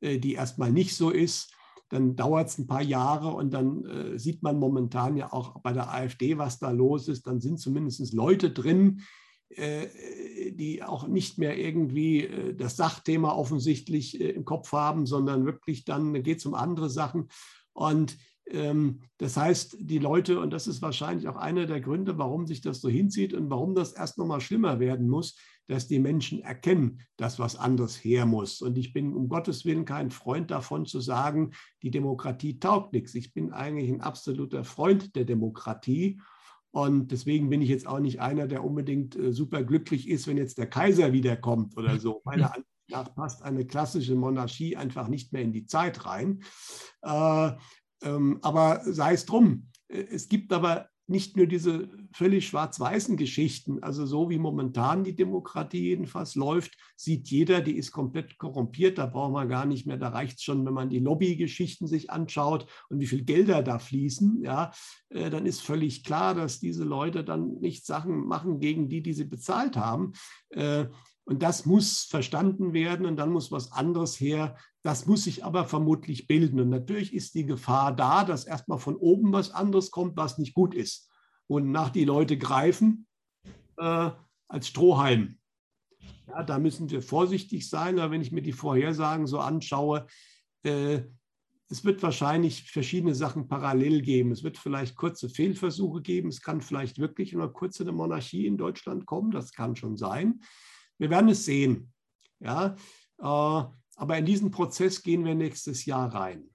die erstmal nicht so ist, dann dauert es ein paar Jahre und dann äh, sieht man momentan ja auch bei der AfD, was da los ist. Dann sind zumindest Leute drin, äh, die auch nicht mehr irgendwie äh, das Sachthema offensichtlich äh, im Kopf haben, sondern wirklich dann geht es um andere Sachen. Und das heißt, die Leute, und das ist wahrscheinlich auch einer der Gründe, warum sich das so hinzieht und warum das erst nochmal schlimmer werden muss, dass die Menschen erkennen, dass was anderes her muss. Und ich bin um Gottes Willen kein Freund davon zu sagen, die Demokratie taugt nichts. Ich bin eigentlich ein absoluter Freund der Demokratie. Und deswegen bin ich jetzt auch nicht einer, der unbedingt äh, super glücklich ist, wenn jetzt der Kaiser wiederkommt oder so. *laughs* Meiner Ansicht nach passt eine klassische Monarchie einfach nicht mehr in die Zeit rein. Äh, ähm, aber sei es drum. Äh, es gibt aber nicht nur diese völlig schwarz-weißen Geschichten, also so wie momentan die Demokratie jedenfalls läuft, sieht jeder, die ist komplett korrumpiert, da braucht man gar nicht mehr, da reicht es schon, wenn man die Lobbygeschichten sich anschaut und wie viel Gelder da fließen, ja, äh, dann ist völlig klar, dass diese Leute dann nicht Sachen machen gegen die, die sie bezahlt haben. Und das muss verstanden werden und dann muss was anderes her. Das muss sich aber vermutlich bilden. Und natürlich ist die Gefahr da, dass erstmal von oben was anderes kommt, was nicht gut ist. Und nach die Leute greifen äh, als Strohhalm. Ja, da müssen wir vorsichtig sein. Aber wenn ich mir die Vorhersagen so anschaue, äh, es wird wahrscheinlich verschiedene Sachen parallel geben. Es wird vielleicht kurze Fehlversuche geben. Es kann vielleicht wirklich nur kurz eine Monarchie in Deutschland kommen. Das kann schon sein. Wir werden es sehen. Ja, äh, Aber in diesen Prozess gehen wir nächstes Jahr rein.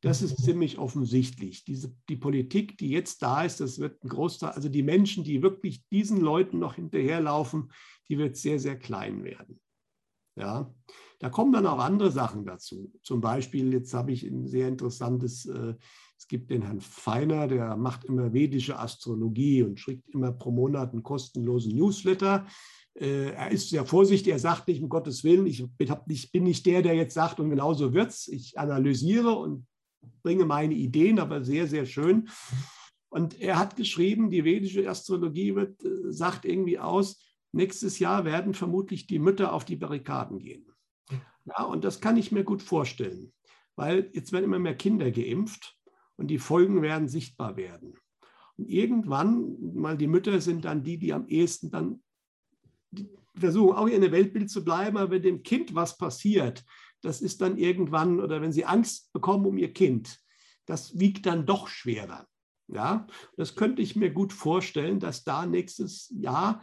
Das ist ziemlich offensichtlich. Diese, die Politik, die jetzt da ist, das wird ein Großteil, also die Menschen, die wirklich diesen Leuten noch hinterherlaufen, die wird sehr, sehr klein werden. Ja, da kommen dann auch andere Sachen dazu. Zum Beispiel, jetzt habe ich ein sehr interessantes, äh, es gibt den Herrn Feiner, der macht immer vedische Astrologie und schickt immer pro Monat einen kostenlosen Newsletter. Äh, er ist sehr vorsichtig, er sagt nicht, um Gottes Willen, ich bin nicht, der, der jetzt sagt, und genauso wird es. Ich analysiere und bringe meine Ideen, aber sehr, sehr schön. Und er hat geschrieben, die vedische Astrologie wird, äh, sagt irgendwie aus, nächstes Jahr werden vermutlich die Mütter auf die Barrikaden gehen. Ja, und das kann ich mir gut vorstellen, weil jetzt werden immer mehr Kinder geimpft und die Folgen werden sichtbar werden. Und irgendwann, mal die Mütter sind dann die, die am ehesten dann versuchen, auch in der Weltbild zu bleiben, aber wenn dem Kind was passiert, das ist dann irgendwann, oder wenn sie Angst bekommen um ihr Kind, das wiegt dann doch schwerer. Ja, das könnte ich mir gut vorstellen, dass da nächstes Jahr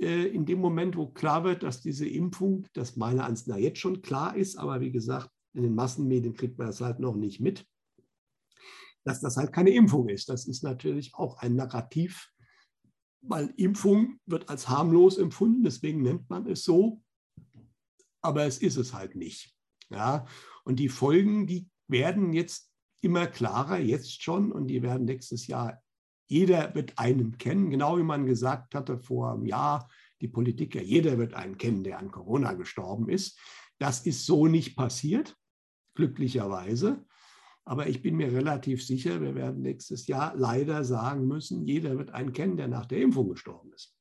äh, in dem Moment, wo klar wird, dass diese Impfung, das meiner Ansicht nach jetzt schon klar ist, aber wie gesagt, in den Massenmedien kriegt man das halt noch nicht mit, dass das halt keine Impfung ist. Das ist natürlich auch ein Narrativ, weil Impfung wird als harmlos empfunden, deswegen nennt man es so, aber es ist es halt nicht. Ja? Und die Folgen, die werden jetzt immer klarer, jetzt schon, und die werden nächstes Jahr, jeder wird einen kennen, genau wie man gesagt hatte vor einem Jahr, die Politiker, jeder wird einen kennen, der an Corona gestorben ist. Das ist so nicht passiert, glücklicherweise. Aber ich bin mir relativ sicher, wir werden nächstes Jahr leider sagen müssen, jeder wird einen kennen, der nach der Impfung gestorben ist.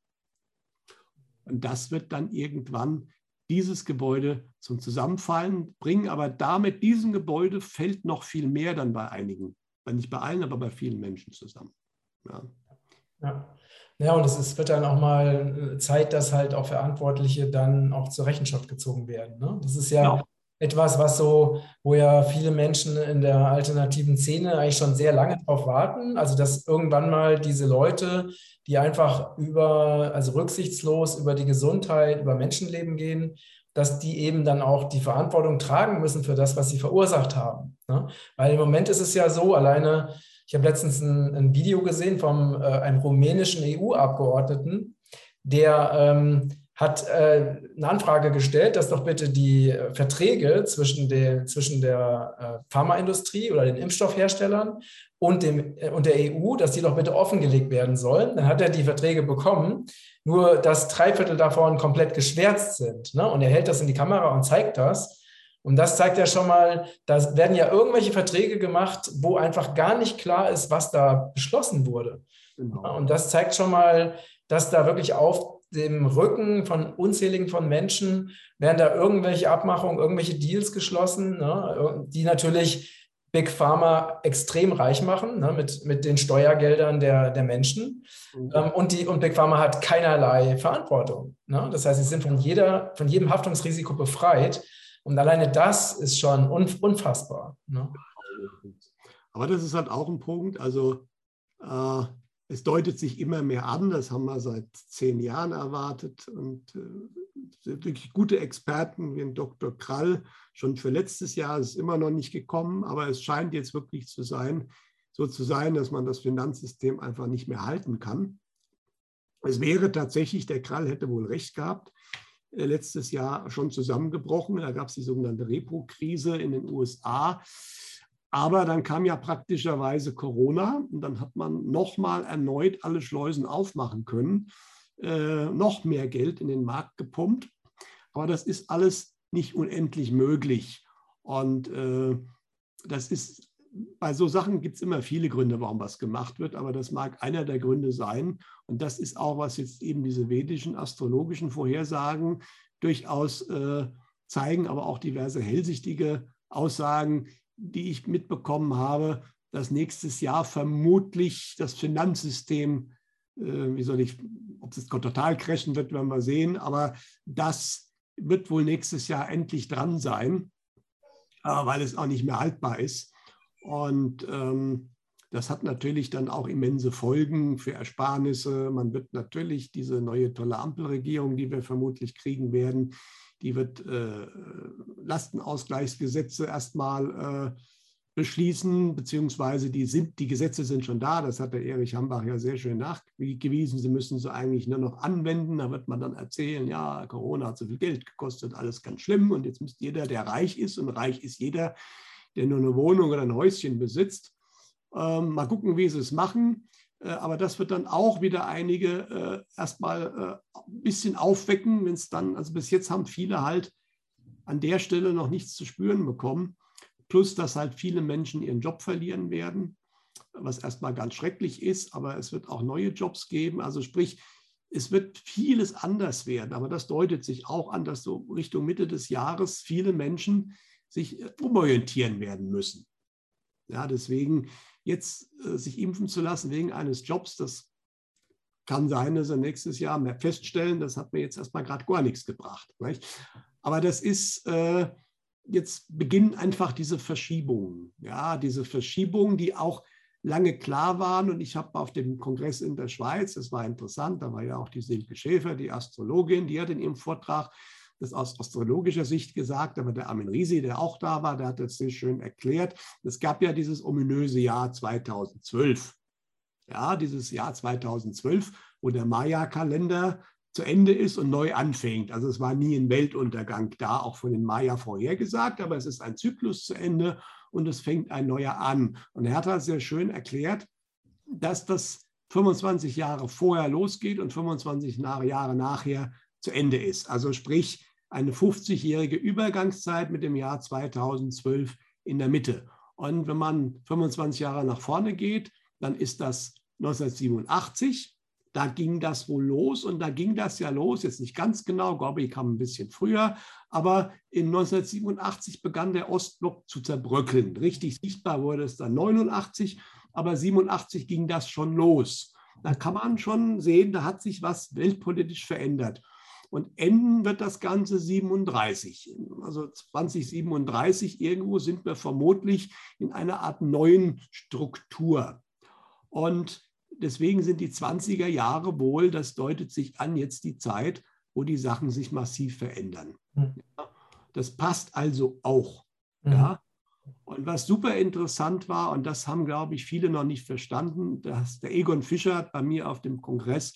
Und das wird dann irgendwann dieses Gebäude zum Zusammenfallen bringen. Aber damit diesem Gebäude fällt noch viel mehr dann bei einigen, nicht bei allen, aber bei vielen Menschen zusammen. Ja. ja. Ja, und es ist, wird dann auch mal Zeit, dass halt auch Verantwortliche dann auch zur Rechenschaft gezogen werden. Ne? Das ist ja, ja etwas, was so, wo ja viele Menschen in der alternativen Szene eigentlich schon sehr lange darauf warten. Also, dass irgendwann mal diese Leute, die einfach über, also rücksichtslos über die Gesundheit, über Menschenleben gehen, dass die eben dann auch die Verantwortung tragen müssen für das, was sie verursacht haben. Ne? Weil im Moment ist es ja so, alleine, ich habe letztens ein, ein Video gesehen von äh, einem rumänischen EU-Abgeordneten, der ähm, hat äh, eine Anfrage gestellt, dass doch bitte die äh, Verträge zwischen, der, zwischen der äh, Pharmaindustrie oder den Impfstoffherstellern und, dem, und der EU, dass die doch bitte offengelegt werden sollen. Dann hat er die Verträge bekommen, nur dass drei Viertel davon komplett geschwärzt sind. Ne? Und er hält das in die Kamera und zeigt das. Und das zeigt ja schon mal, da werden ja irgendwelche Verträge gemacht, wo einfach gar nicht klar ist, was da beschlossen wurde. Genau. Und das zeigt schon mal, dass da wirklich auf dem Rücken von unzähligen von Menschen werden da irgendwelche Abmachungen, irgendwelche Deals geschlossen, ne, die natürlich Big Pharma extrem reich machen ne, mit, mit den Steuergeldern der, der Menschen. Mhm. Ähm, und, die, und Big Pharma hat keinerlei Verantwortung. Ne? Das heißt, sie sind von, jeder, von jedem Haftungsrisiko befreit. Und alleine das ist schon unfassbar. Ne? Aber das ist halt auch ein Punkt. Also äh, es deutet sich immer mehr an, das haben wir seit zehn Jahren erwartet und äh, wirklich gute Experten wie ein Dr. Krall schon für letztes Jahr ist es immer noch nicht gekommen, aber es scheint jetzt wirklich zu sein, so zu sein, dass man das Finanzsystem einfach nicht mehr halten kann. Es wäre tatsächlich, der Krall hätte wohl recht gehabt, äh, letztes Jahr schon zusammengebrochen. Da gab es die sogenannte Repo-Krise in den USA. Aber dann kam ja praktischerweise Corona und dann hat man nochmal erneut alle Schleusen aufmachen können, äh, noch mehr Geld in den Markt gepumpt. Aber das ist alles nicht unendlich möglich. Und äh, das ist, bei so Sachen gibt es immer viele Gründe, warum was gemacht wird, aber das mag einer der Gründe sein. Und das ist auch, was jetzt eben diese vedischen astrologischen Vorhersagen durchaus äh, zeigen, aber auch diverse hellsichtige Aussagen, die ich mitbekommen habe, dass nächstes Jahr vermutlich das Finanzsystem, äh, wie soll ich, ob es total crashen wird, werden wir sehen, aber das wird wohl nächstes Jahr endlich dran sein, äh, weil es auch nicht mehr haltbar ist. Und ähm, Das hat natürlich dann auch immense Folgen für Ersparnisse. Man wird natürlich diese neue tolle Ampelregierung, die wir vermutlich kriegen werden, die wird äh, Lastenausgleichsgesetze erstmal äh, beschließen, beziehungsweise die, sind, die Gesetze sind schon da. Das hat der Erich Hambach ja sehr schön nachgewiesen. Sie müssen sie eigentlich nur noch anwenden. Da wird man dann erzählen, ja, Corona hat so viel Geld gekostet, alles ganz schlimm. Und jetzt muss jeder, der reich ist, und reich ist jeder, der nur eine Wohnung oder ein Häuschen besitzt, ähm, mal gucken, wie sie es machen. Äh, aber das wird dann auch wieder einige äh, erstmal äh, ein bisschen aufwecken, wenn es dann, also bis jetzt haben viele halt an der Stelle noch nichts zu spüren bekommen. Plus, dass halt viele Menschen ihren Job verlieren werden, was erstmal ganz schrecklich ist, aber es wird auch neue Jobs geben. Also sprich, es wird vieles anders werden, aber das deutet sich auch an, dass so Richtung Mitte des Jahres viele Menschen sich umorientieren werden müssen. Ja, deswegen jetzt äh, sich impfen zu lassen wegen eines Jobs, das kann sein, dass er nächstes Jahr mehr feststellen, das hat mir jetzt erstmal gerade gar nichts gebracht. Nicht? Aber das ist, äh, jetzt beginnen einfach diese Verschiebungen. Ja, diese Verschiebungen, die auch lange klar waren. Und ich habe auf dem Kongress in der Schweiz, das war interessant, da war ja auch die Silke Schäfer, die Astrologin, die hat in ihrem Vortrag das aus astrologischer Sicht gesagt, aber der Armin Risi, der auch da war, der hat das sehr schön erklärt. Es gab ja dieses ominöse Jahr 2012. Ja, dieses Jahr 2012, wo der Maya-Kalender zu Ende ist und neu anfängt. Also es war nie ein Weltuntergang da, auch von den Maya vorhergesagt, aber es ist ein Zyklus zu Ende und es fängt ein neuer an. Und er hat halt sehr schön erklärt, dass das 25 Jahre vorher losgeht und 25 Jahre nachher zu Ende ist. Also sprich eine 50-jährige Übergangszeit mit dem Jahr 2012 in der Mitte. Und wenn man 25 Jahre nach vorne geht, dann ist das 1987. Da ging das wohl los und da ging das ja los, jetzt nicht ganz genau, Gorby kam ein bisschen früher, aber in 1987 begann der Ostblock zu zerbröckeln. Richtig sichtbar wurde es dann 89, aber 87 ging das schon los. Da kann man schon sehen, da hat sich was weltpolitisch verändert. Und enden wird das Ganze 37. Also 2037 irgendwo sind wir vermutlich in einer Art neuen Struktur. Und deswegen sind die 20er Jahre wohl, das deutet sich an, jetzt die Zeit, wo die Sachen sich massiv verändern. Mhm. Das passt also auch. Mhm. Ja. Und was super interessant war, und das haben, glaube ich, viele noch nicht verstanden, dass der Egon Fischer hat bei mir auf dem Kongress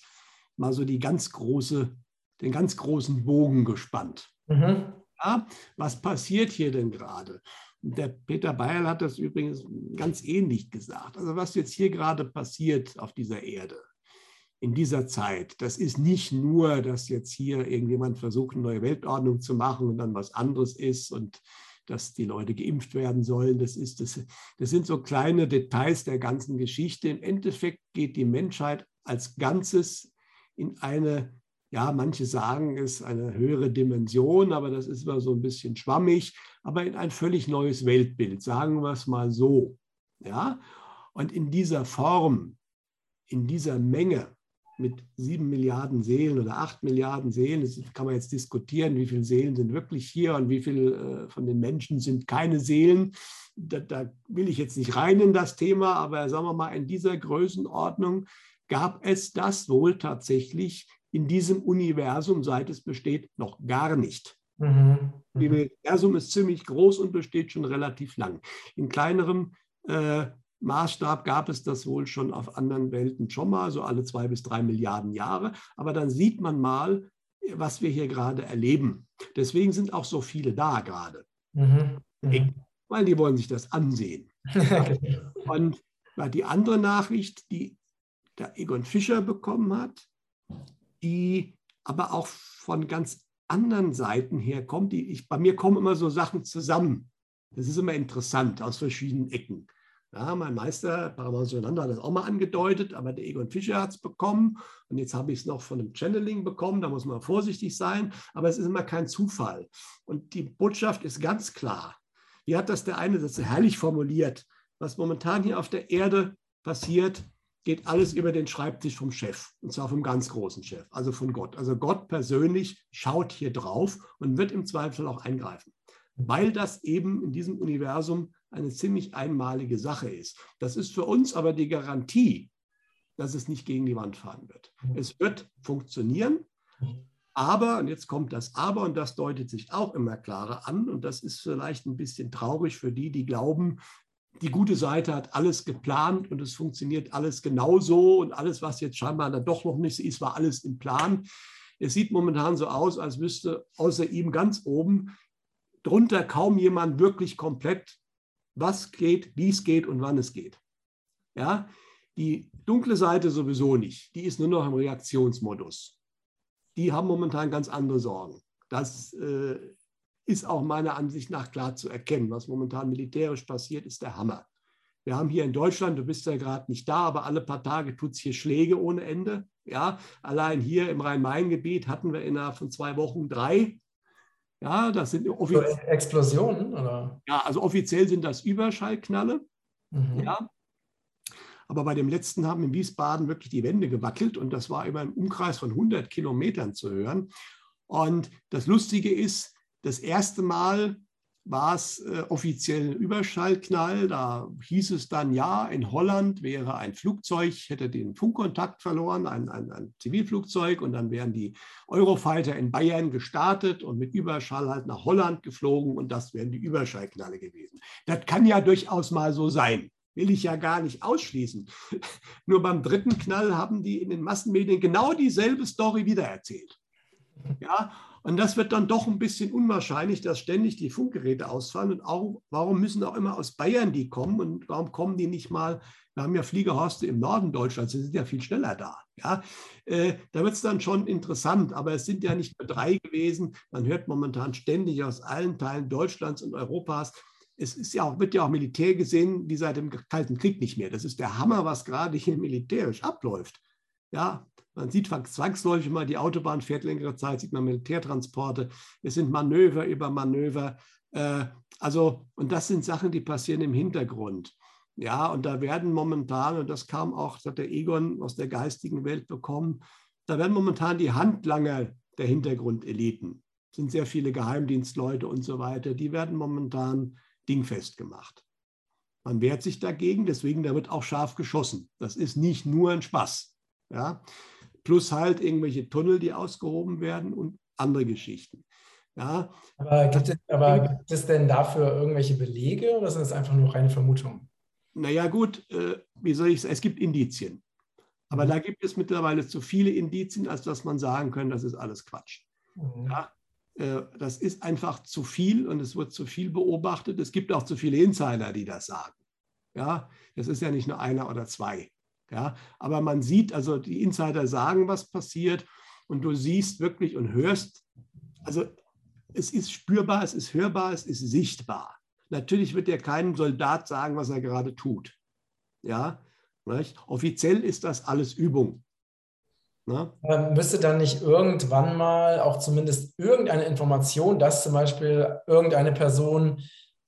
mal so die ganz große den ganz großen Bogen gespannt. Mhm. Ja, was passiert hier denn gerade? Der Peter Bayerl hat das übrigens ganz ähnlich gesagt. Also was jetzt hier gerade passiert auf dieser Erde, in dieser Zeit, das ist nicht nur, dass jetzt hier irgendjemand versucht, eine neue Weltordnung zu machen und dann was anderes ist und dass die Leute geimpft werden sollen. Das, ist, das, das sind so kleine Details der ganzen Geschichte. Im Endeffekt geht die Menschheit als Ganzes in eine ja, manche sagen, es ist eine höhere Dimension, aber das ist immer so ein bisschen schwammig, aber in ein völlig neues Weltbild, sagen wir es mal so. Ja? Und in dieser Form, in dieser Menge mit sieben Milliarden Seelen oder acht Milliarden Seelen, das kann man jetzt diskutieren, wie viele Seelen sind wirklich hier und wie viele äh, von den Menschen sind keine Seelen. Da, da will ich jetzt nicht rein in das Thema, aber sagen wir mal, in dieser Größenordnung gab es das wohl tatsächlich in diesem Universum, seit es besteht, noch gar nicht. Mhm. Das mhm. Universum ist ziemlich groß und besteht schon relativ lang. In kleinerem äh, Maßstab gab es das wohl schon auf anderen Welten schon mal, so alle zwei bis drei Milliarden Jahre. Aber dann sieht man mal, was wir hier gerade erleben. Deswegen sind auch so viele da gerade. Mhm. Mhm. Weil die wollen sich das ansehen. *laughs* und die andere Nachricht, die der Egon Fischer bekommen hat, die aber auch von ganz anderen Seiten herkommt. Die ich, bei mir kommen immer so Sachen zusammen. Das ist immer interessant aus verschiedenen Ecken. Ja, mein Meister Paramahansananda hat das auch mal angedeutet, aber der Egon Fischer hat es bekommen und jetzt habe ich es noch von einem Channeling bekommen, da muss man vorsichtig sein, aber es ist immer kein Zufall. Und die Botschaft ist ganz klar. Hier hat das der eine das herrlich formuliert. Was momentan hier auf der Erde passiert, geht alles über den Schreibtisch vom Chef, und zwar vom ganz großen Chef, also von Gott. Also Gott persönlich schaut hier drauf und wird im Zweifel auch eingreifen, weil das eben in diesem Universum eine ziemlich einmalige Sache ist. Das ist für uns aber die Garantie, dass es nicht gegen die Wand fahren wird. Es wird funktionieren, aber, und jetzt kommt das Aber, und das deutet sich auch immer klarer an, und das ist vielleicht ein bisschen traurig für die, die glauben, die gute Seite hat alles geplant und es funktioniert alles genauso und alles, was jetzt scheinbar dann doch noch nicht ist, war alles im Plan. Es sieht momentan so aus, als wüsste außer ihm ganz oben drunter kaum jemand wirklich komplett, was geht, wie es geht und wann es geht. Ja, die dunkle Seite sowieso nicht. Die ist nur noch im Reaktionsmodus. Die haben momentan ganz andere Sorgen. Das äh, ist auch meiner Ansicht nach klar zu erkennen. Was momentan militärisch passiert, ist der Hammer. Wir haben hier in Deutschland, du bist ja gerade nicht da, aber alle paar Tage tut es hier Schläge ohne Ende. Ja, allein hier im Rhein-Main-Gebiet hatten wir innerhalb von zwei Wochen drei. Ja, das sind Explosionen, oder? Ja, also offiziell sind das Überschallknalle. Mhm. Ja, aber bei dem letzten haben in Wiesbaden wirklich die Wände gewackelt und das war über einen Umkreis von 100 Kilometern zu hören. Und das Lustige ist, das erste Mal war es äh, offiziell Überschallknall. Da hieß es dann, ja, in Holland wäre ein Flugzeug, hätte den Funkkontakt verloren, ein, ein, ein, Zivilflugzeug, und dann wären die Eurofighter in Bayern gestartet und mit Überschall halt nach Holland geflogen und das wären die Überschallknalle gewesen. Das kann ja durchaus mal so sein will ich ja gar nicht ausschließen. *laughs* Nur beim dritten Knall haben die in den Massenmedien genau dieselbe Story wiedererzählt. Ja, und das wird dann doch ein bisschen unwahrscheinlich, dass ständig die Funkgeräte ausfallen. Und auch, warum müssen auch immer aus Bayern die kommen? Und warum kommen die nicht mal? Wir haben ja Fliegerhorste im Norden Deutschlands, die sind ja viel schneller da. Ja, äh, da wird es dann schon interessant. Aber es sind ja nicht nur drei gewesen. Man hört momentan ständig aus allen Teilen Deutschlands und Europas, es ist ja auch, wird ja auch Militär gesehen wie seit dem Kalten Krieg nicht mehr. Das ist der Hammer, was gerade hier militärisch abläuft. Ja, man sieht zwangsläufig mal, die Autobahn fährt längere Zeit, sieht man Militärtransporte. Es sind Manöver über Manöver. Äh, also, und das sind Sachen, die passieren im Hintergrund. Ja, und da werden momentan, und das kam auch, das hat der Egon aus der geistigen Welt bekommen, da werden momentan die Handlanger der Hintergrundeliten, sind sehr viele Geheimdienstleute und so weiter, die werden momentan dingfest gemacht. Man wehrt sich dagegen, deswegen da wird auch scharf geschossen. Das ist nicht nur ein Spaß. Ja? Plus halt irgendwelche Tunnel, die ausgehoben werden und andere Geschichten. Ja. Aber, gibt es, aber gibt es denn dafür irgendwelche Belege oder sind das einfach nur reine Vermutungen? Naja, gut, äh, wie soll ich sagen, es gibt Indizien. Aber mhm. da gibt es mittlerweile zu viele Indizien, als dass man sagen kann, das ist alles Quatsch. Mhm. Ja, äh, das ist einfach zu viel und es wird zu viel beobachtet. Es gibt auch zu viele Insider, die das sagen. Ja, das ist ja nicht nur einer oder zwei. Ja, aber man sieht, also die Insider sagen, was passiert und du siehst wirklich und hörst, also es ist spürbar, es ist hörbar, es ist sichtbar. Natürlich wird dir kein Soldat sagen, was er gerade tut. Ja, nicht? offiziell ist das alles Übung. Ne? Ähm, müsste dann nicht irgendwann mal auch zumindest irgendeine Information, dass zum Beispiel irgendeine Person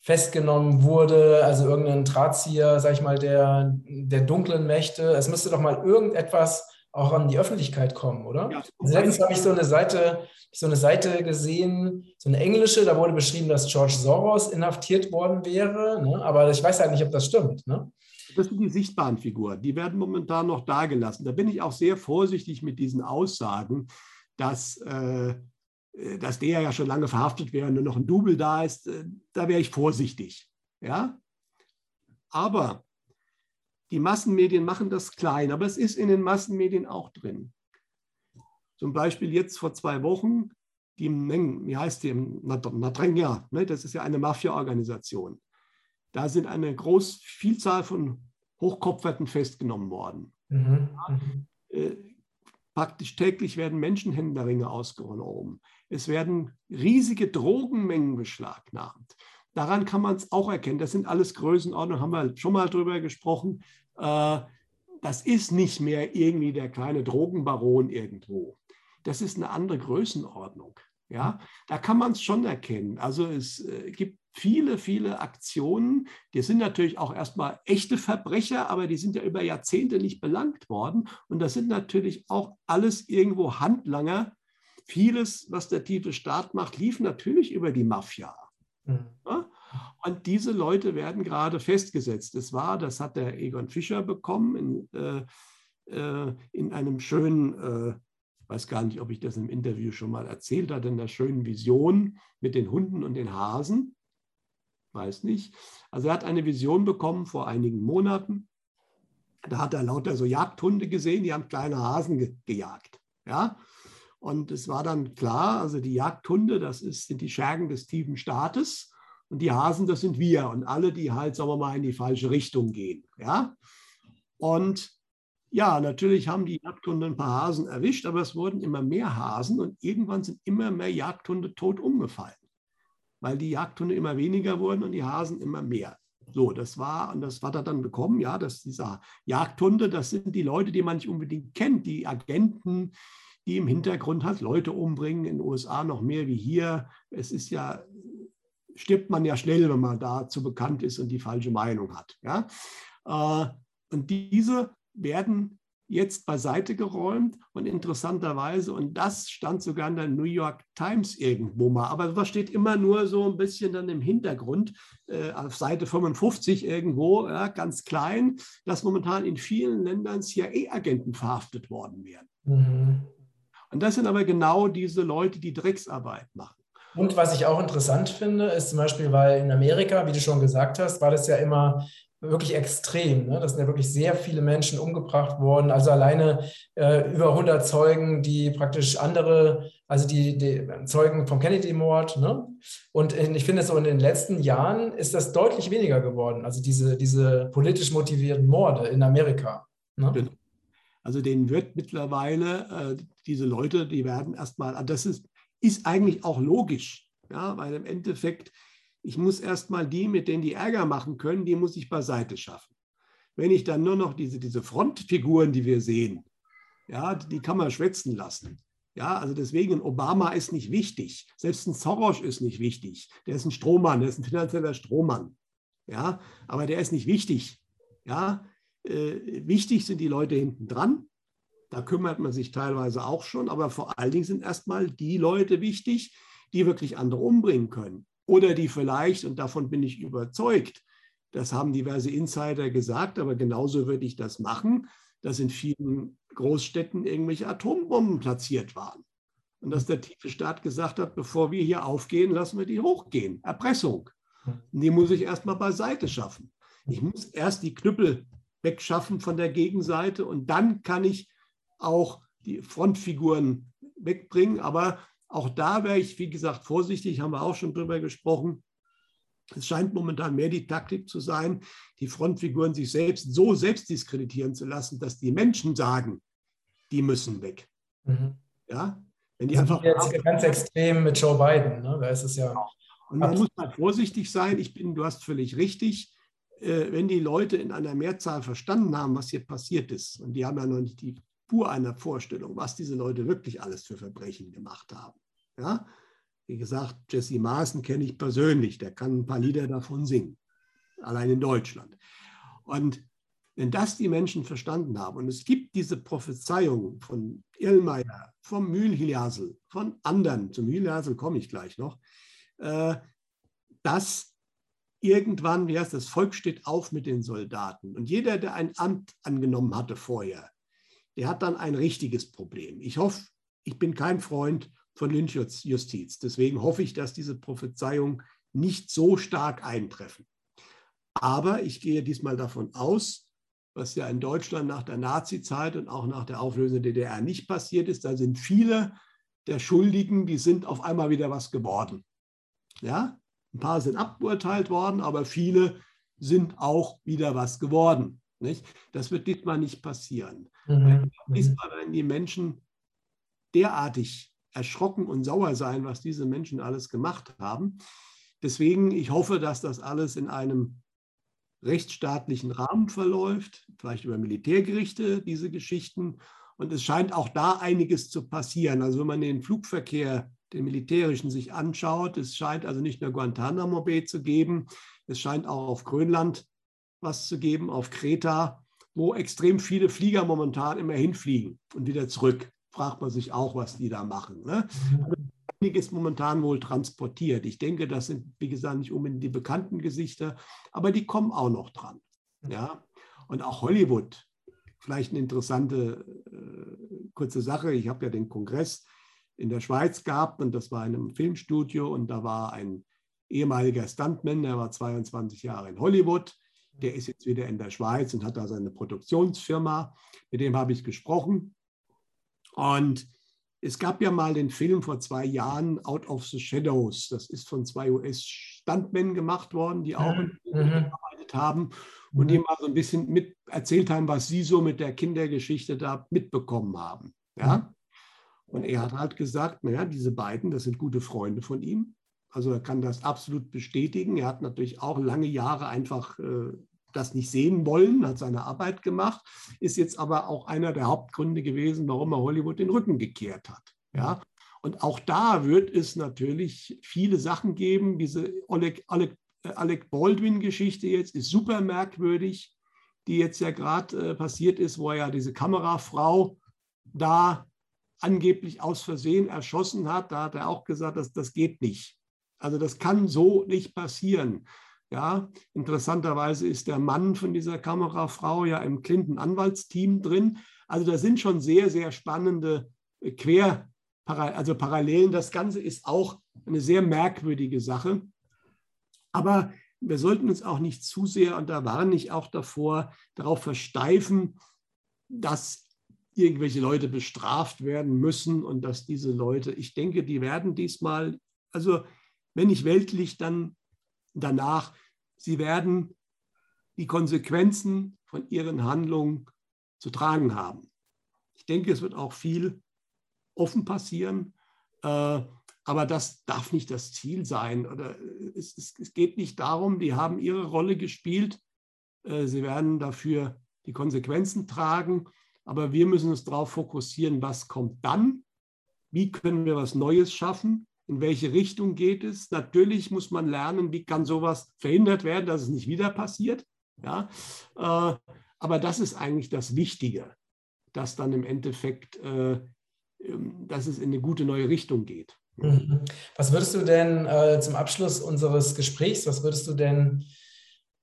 festgenommen wurde, also irgendein Drahtzieher, sag ich mal, der, der dunklen Mächte, es müsste doch mal irgendetwas auch an die Öffentlichkeit kommen, oder? Ja, also letztens habe ich so eine Seite, so eine Seite gesehen, so eine englische, da wurde beschrieben, dass George Soros inhaftiert worden wäre, ne? aber ich weiß halt nicht, ob das stimmt. Ne? Das sind die sichtbaren Figuren, die werden momentan noch dagelassen. Da bin ich auch sehr vorsichtig mit diesen Aussagen, dass, äh, dass der ja schon lange verhaftet wäre und nur noch ein Double da ist. Äh, da wäre ich vorsichtig. Ja? Aber die Massenmedien machen das klein, aber es ist in den Massenmedien auch drin. Zum Beispiel jetzt vor zwei Wochen, die Mengen, wie heißt die? Madrenga, ne? das ist ja eine Mafia-Organisation. Da sind eine große Vielzahl von Hochkopferten festgenommen worden. Mhm. Äh, praktisch täglich werden Menschenhändlerringe ausgehoben. Es werden riesige Drogenmengen beschlagnahmt. Daran kann man es auch erkennen. Das sind alles Größenordnungen, haben wir schon mal drüber gesprochen. Äh, das ist nicht mehr irgendwie der kleine Drogenbaron irgendwo. Das ist eine andere Größenordnung. Ja, da kann man es schon erkennen. Also es äh, gibt viele, viele Aktionen. Die sind natürlich auch erstmal echte Verbrecher, aber die sind ja über Jahrzehnte nicht belangt worden. Und das sind natürlich auch alles irgendwo Handlanger. Vieles, was der tiefe Staat macht, lief natürlich über die Mafia. Mhm. Ja? Und diese Leute werden gerade festgesetzt. Es war, das hat der Egon Fischer bekommen, in, äh, äh in einem schönen, äh, weiß gar nicht, ob ich das im Interview schon mal erzählt hatte, in der schönen Vision mit den Hunden und den Hasen. Weiß nicht. Also er hat eine Vision bekommen vor einigen Monaten. Da hat er lauter so Jagdhunde gesehen, die haben kleine Hasen ge gejagt. Ja? Und es war dann klar, also die Jagdhunde, das ist, sind die Schergen des tiefen Staates und die Hasen, das sind wir und alle, die halt, sagen wir mal, in die falsche Richtung gehen. Ja? Und ja, natürlich haben die Jagdhunde ein paar Hasen erwischt, aber es wurden immer mehr Hasen und irgendwann sind immer mehr Jagdhunde tot umgefallen, weil die Jagdhunde immer weniger wurden und die Hasen immer mehr. So, das war, und das hat er dann bekommen, ja, dass dieser Jagdhunde, das sind die Leute, die man nicht unbedingt kennt, die Agenten, die im Hintergrund halt Leute umbringen, in den USA noch mehr wie hier. Es ist ja, stirbt man ja schnell, wenn man dazu bekannt ist und die falsche Meinung hat. Ja? Äh, und diese werden jetzt beiseite geräumt und interessanterweise, und das stand sogar in der New York Times irgendwo mal, aber das steht immer nur so ein bisschen dann im Hintergrund, äh, auf Seite 55 irgendwo, ja, ganz klein, dass momentan in vielen Ländern CIA-Agenten verhaftet worden wären. Mhm. Und das sind aber genau diese Leute, die Drecksarbeit machen. Und was ich auch interessant finde, ist zum Beispiel, weil in Amerika, wie du schon gesagt hast, war das ja immer wirklich extrem. Ne? Das sind ja wirklich sehr viele Menschen umgebracht worden. Also alleine äh, über 100 Zeugen, die praktisch andere, also die, die Zeugen vom Kennedy-Mord. Ne? Und in, ich finde, so in den letzten Jahren ist das deutlich weniger geworden. Also diese, diese politisch motivierten Morde in Amerika. Ne? Genau. Also denen wird mittlerweile, äh, diese Leute, die werden erstmal, also das ist, ist eigentlich auch logisch, ja, weil im Endeffekt, ich muss erstmal die, mit denen die Ärger machen können, die muss ich beiseite schaffen. Wenn ich dann nur noch diese, diese Frontfiguren, die wir sehen, ja, die kann man schwätzen lassen. Ja, also deswegen, Obama ist nicht wichtig. Selbst ein Soros ist nicht wichtig. Der ist ein Strohmann, der ist ein finanzieller Strohmann. Ja, aber der ist nicht wichtig. Ja, äh, wichtig sind die Leute hinten dran. Da kümmert man sich teilweise auch schon, aber vor allen Dingen sind erstmal die Leute wichtig, die wirklich andere umbringen können. Oder die vielleicht, und davon bin ich überzeugt, das haben diverse Insider gesagt, aber genauso würde ich das machen, dass in vielen Großstädten irgendwelche Atombomben platziert waren. Und dass der tiefe Staat gesagt hat, bevor wir hier aufgehen, lassen wir die hochgehen. Erpressung. Und die muss ich erstmal beiseite schaffen. Ich muss erst die Knüppel wegschaffen von der Gegenseite und dann kann ich auch die Frontfiguren wegbringen. Aber auch da wäre ich, wie gesagt, vorsichtig, haben wir auch schon drüber gesprochen. Es scheint momentan mehr die Taktik zu sein, die Frontfiguren sich selbst so selbst diskreditieren zu lassen, dass die Menschen sagen, die müssen weg. Mhm. Ja, wenn die einfach jetzt ganz extrem mit Joe Biden, ne? da ist es ja. Und man muss mal vorsichtig sein. Ich bin, du hast völlig richtig. Äh, wenn die Leute in einer Mehrzahl verstanden haben, was hier passiert ist, und die haben ja noch nicht die Spur einer Vorstellung, was diese Leute wirklich alles für Verbrechen gemacht haben. Ja? Wie gesagt, Jesse Maaßen kenne ich persönlich, der kann ein paar Lieder davon singen, allein in Deutschland. Und wenn das die Menschen verstanden haben, und es gibt diese Prophezeiung von Irlmeier, vom Mühlhiliasel, von anderen, zum Mühlhiliasel komme ich gleich noch, äh, dass irgendwann, wie heißt das, Volk steht auf mit den Soldaten. Und jeder, der ein Amt angenommen hatte vorher, der hat dann ein richtiges Problem. Ich hoffe, ich bin kein Freund von Lynchjustiz. Deswegen hoffe ich, dass diese Prophezeiungen nicht so stark eintreffen. Aber ich gehe diesmal davon aus, was ja in Deutschland nach der Nazizeit und auch nach der Auflösung der DDR nicht passiert ist. Da sind viele der Schuldigen, die sind auf einmal wieder was geworden. Ja, ein paar sind abgeurteilt worden, aber viele sind auch wieder was geworden. Nicht? Das wird diesmal nicht passieren. Mhm. Diesmal werden die Menschen derartig erschrocken und sauer sein, was diese Menschen alles gemacht haben. Deswegen, ich hoffe, dass das alles in einem rechtsstaatlichen Rahmen verläuft, vielleicht über Militärgerichte, diese Geschichten. Und es scheint auch da einiges zu passieren. Also wenn man den Flugverkehr den militärischen sich anschaut. Es scheint also nicht nur Guantanamo Bay zu geben, es scheint auch auf Grönland was zu geben, auf Kreta, wo extrem viele Flieger momentan immer hinfliegen und wieder zurück. Fragt man sich auch, was die da machen. Ne? einiges momentan wohl transportiert. Ich denke, das sind, wie gesagt, nicht unbedingt die bekannten Gesichter, aber die kommen auch noch dran. Mhm. Ja? Und auch Hollywood, vielleicht eine interessante äh, kurze Sache. Ich habe ja den Kongress in der Schweiz gehabt und das war in einem Filmstudio und da war ein ehemaliger Stuntman, der war 22 Jahre in Hollywood. Der ist jetzt wieder in der Schweiz und hat da seine Produktionsfirma. Mit dem habe ich gesprochen. Und es gab ja mal den Film vor zwei Jahren, Out of the Shadows. Das ist von zwei US-Stuntmen gemacht worden, die auch mhm. gearbeitet haben und mhm. die mal so ein bisschen mit erzählt haben, was sie so mit der Kindergeschichte da mitbekommen haben. Ja? Mhm. Und er hat halt gesagt, naja, diese beiden, das sind gute Freunde von ihm. Also er kann das absolut bestätigen. Er hat natürlich auch lange Jahre einfach äh, das nicht sehen wollen, hat seine Arbeit gemacht, ist jetzt aber auch einer der Hauptgründe gewesen, warum er Hollywood den Rücken gekehrt hat. Ja? Und auch da wird es natürlich viele Sachen geben. Diese Alec, Alec, äh, Alec Baldwin-Geschichte jetzt ist super merkwürdig, die jetzt ja gerade äh, passiert ist, wo er ja diese Kamerafrau da angeblich aus Versehen erschossen hat. Da hat er auch gesagt, dass das geht nicht. Also das kann so nicht passieren. Ja, interessanterweise ist der Mann von dieser Kamerafrau ja im Clinton-Anwaltsteam drin. Also da sind schon sehr, sehr spannende äh, Quer, also Parallelen. Das Ganze ist auch eine sehr merkwürdige Sache. Aber wir sollten uns auch nicht zu sehr, und da warne ich auch davor, darauf versteifen, dass irgendwelche Leute bestraft werden müssen und dass diese Leute, ich denke, die werden diesmal, also wenn nicht weltlich, dann danach, sie werden die Konsequenzen von ihren Handlungen zu tragen haben. Ich denke, es wird auch viel offen passieren, äh, aber das darf nicht das Ziel sein. Oder es, es, es geht nicht darum, die haben ihre Rolle gespielt, äh, sie werden dafür die Konsequenzen tragen, aber wir müssen uns darauf fokussieren, was kommt dann, wie können wir was Neues schaffen in welche Richtung geht es. Natürlich muss man lernen, wie kann sowas verhindert werden, dass es nicht wieder passiert. Ja? Äh, aber das ist eigentlich das Wichtige, dass dann im Endeffekt, äh, ähm, dass es in eine gute neue Richtung geht. Mhm. Was würdest du denn äh, zum Abschluss unseres Gesprächs, was würdest du denn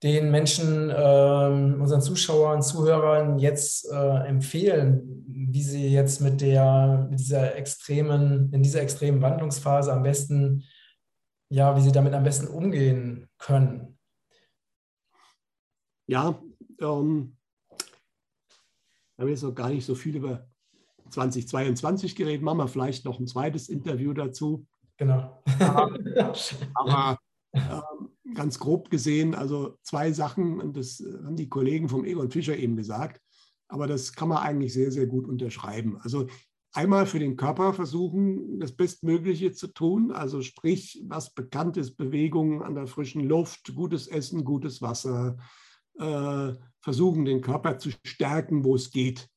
den Menschen, äh, unseren Zuschauern, Zuhörern jetzt äh, empfehlen, wie sie jetzt mit der, mit dieser extremen, in dieser extremen Wandlungsphase am besten, ja, wie sie damit am besten umgehen können? Ja, ähm, wir haben jetzt noch gar nicht so viel über 2022 geredet, machen wir vielleicht noch ein zweites Interview dazu. Genau. aber, *laughs* aber ähm, ganz grob gesehen, also zwei Sachen, und das haben die Kollegen vom Egon Fischer eben gesagt, aber das kann man eigentlich sehr, sehr gut unterschreiben. Also einmal für den Körper versuchen, das Bestmögliche zu tun, also sprich, was bekannt ist, Bewegungen an der frischen Luft, gutes Essen, gutes Wasser, äh, versuchen, den Körper zu stärken, wo es geht.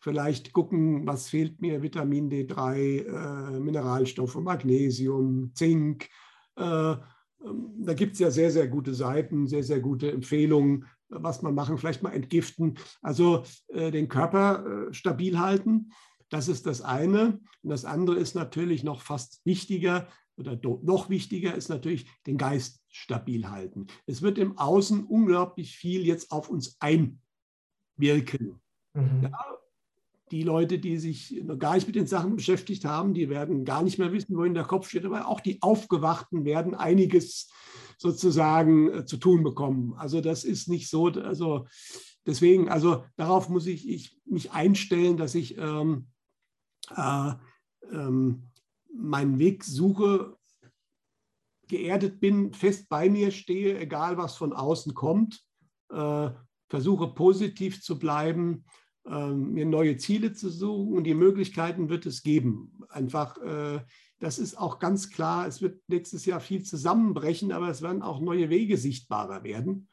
Vielleicht gucken, was fehlt mir, Vitamin D3, äh, Mineralstoffe, Magnesium, Zink, äh, da gibt es ja sehr, sehr gute Seiten, sehr, sehr gute Empfehlungen, was man machen, vielleicht mal entgiften. Also äh, den Körper äh, stabil halten, das ist das eine. Und das andere ist natürlich noch fast wichtiger oder noch wichtiger ist natürlich den Geist stabil halten. Es wird im Außen unglaublich viel jetzt auf uns einwirken. Mhm. Ja, die Leute, die sich noch gar nicht mit den Sachen beschäftigt haben, die werden gar nicht mehr wissen, wohin der Kopf steht. Aber auch die Aufgewachten werden einiges sozusagen äh, zu tun bekommen. Also das ist nicht so. Also deswegen, also darauf muss ich, ich mich einstellen, dass ich ähm, äh, ähm, meinen Weg suche, geerdet bin, fest bei mir stehe, egal was von außen kommt, äh, versuche positiv zu bleiben ähm, mir neue Ziele zu suchen und die Möglichkeiten wird es geben. Einfach, äh, das ist auch ganz klar, es wird nächstes Jahr viel zusammenbrechen, aber es werden auch neue Wege sichtbarer werden.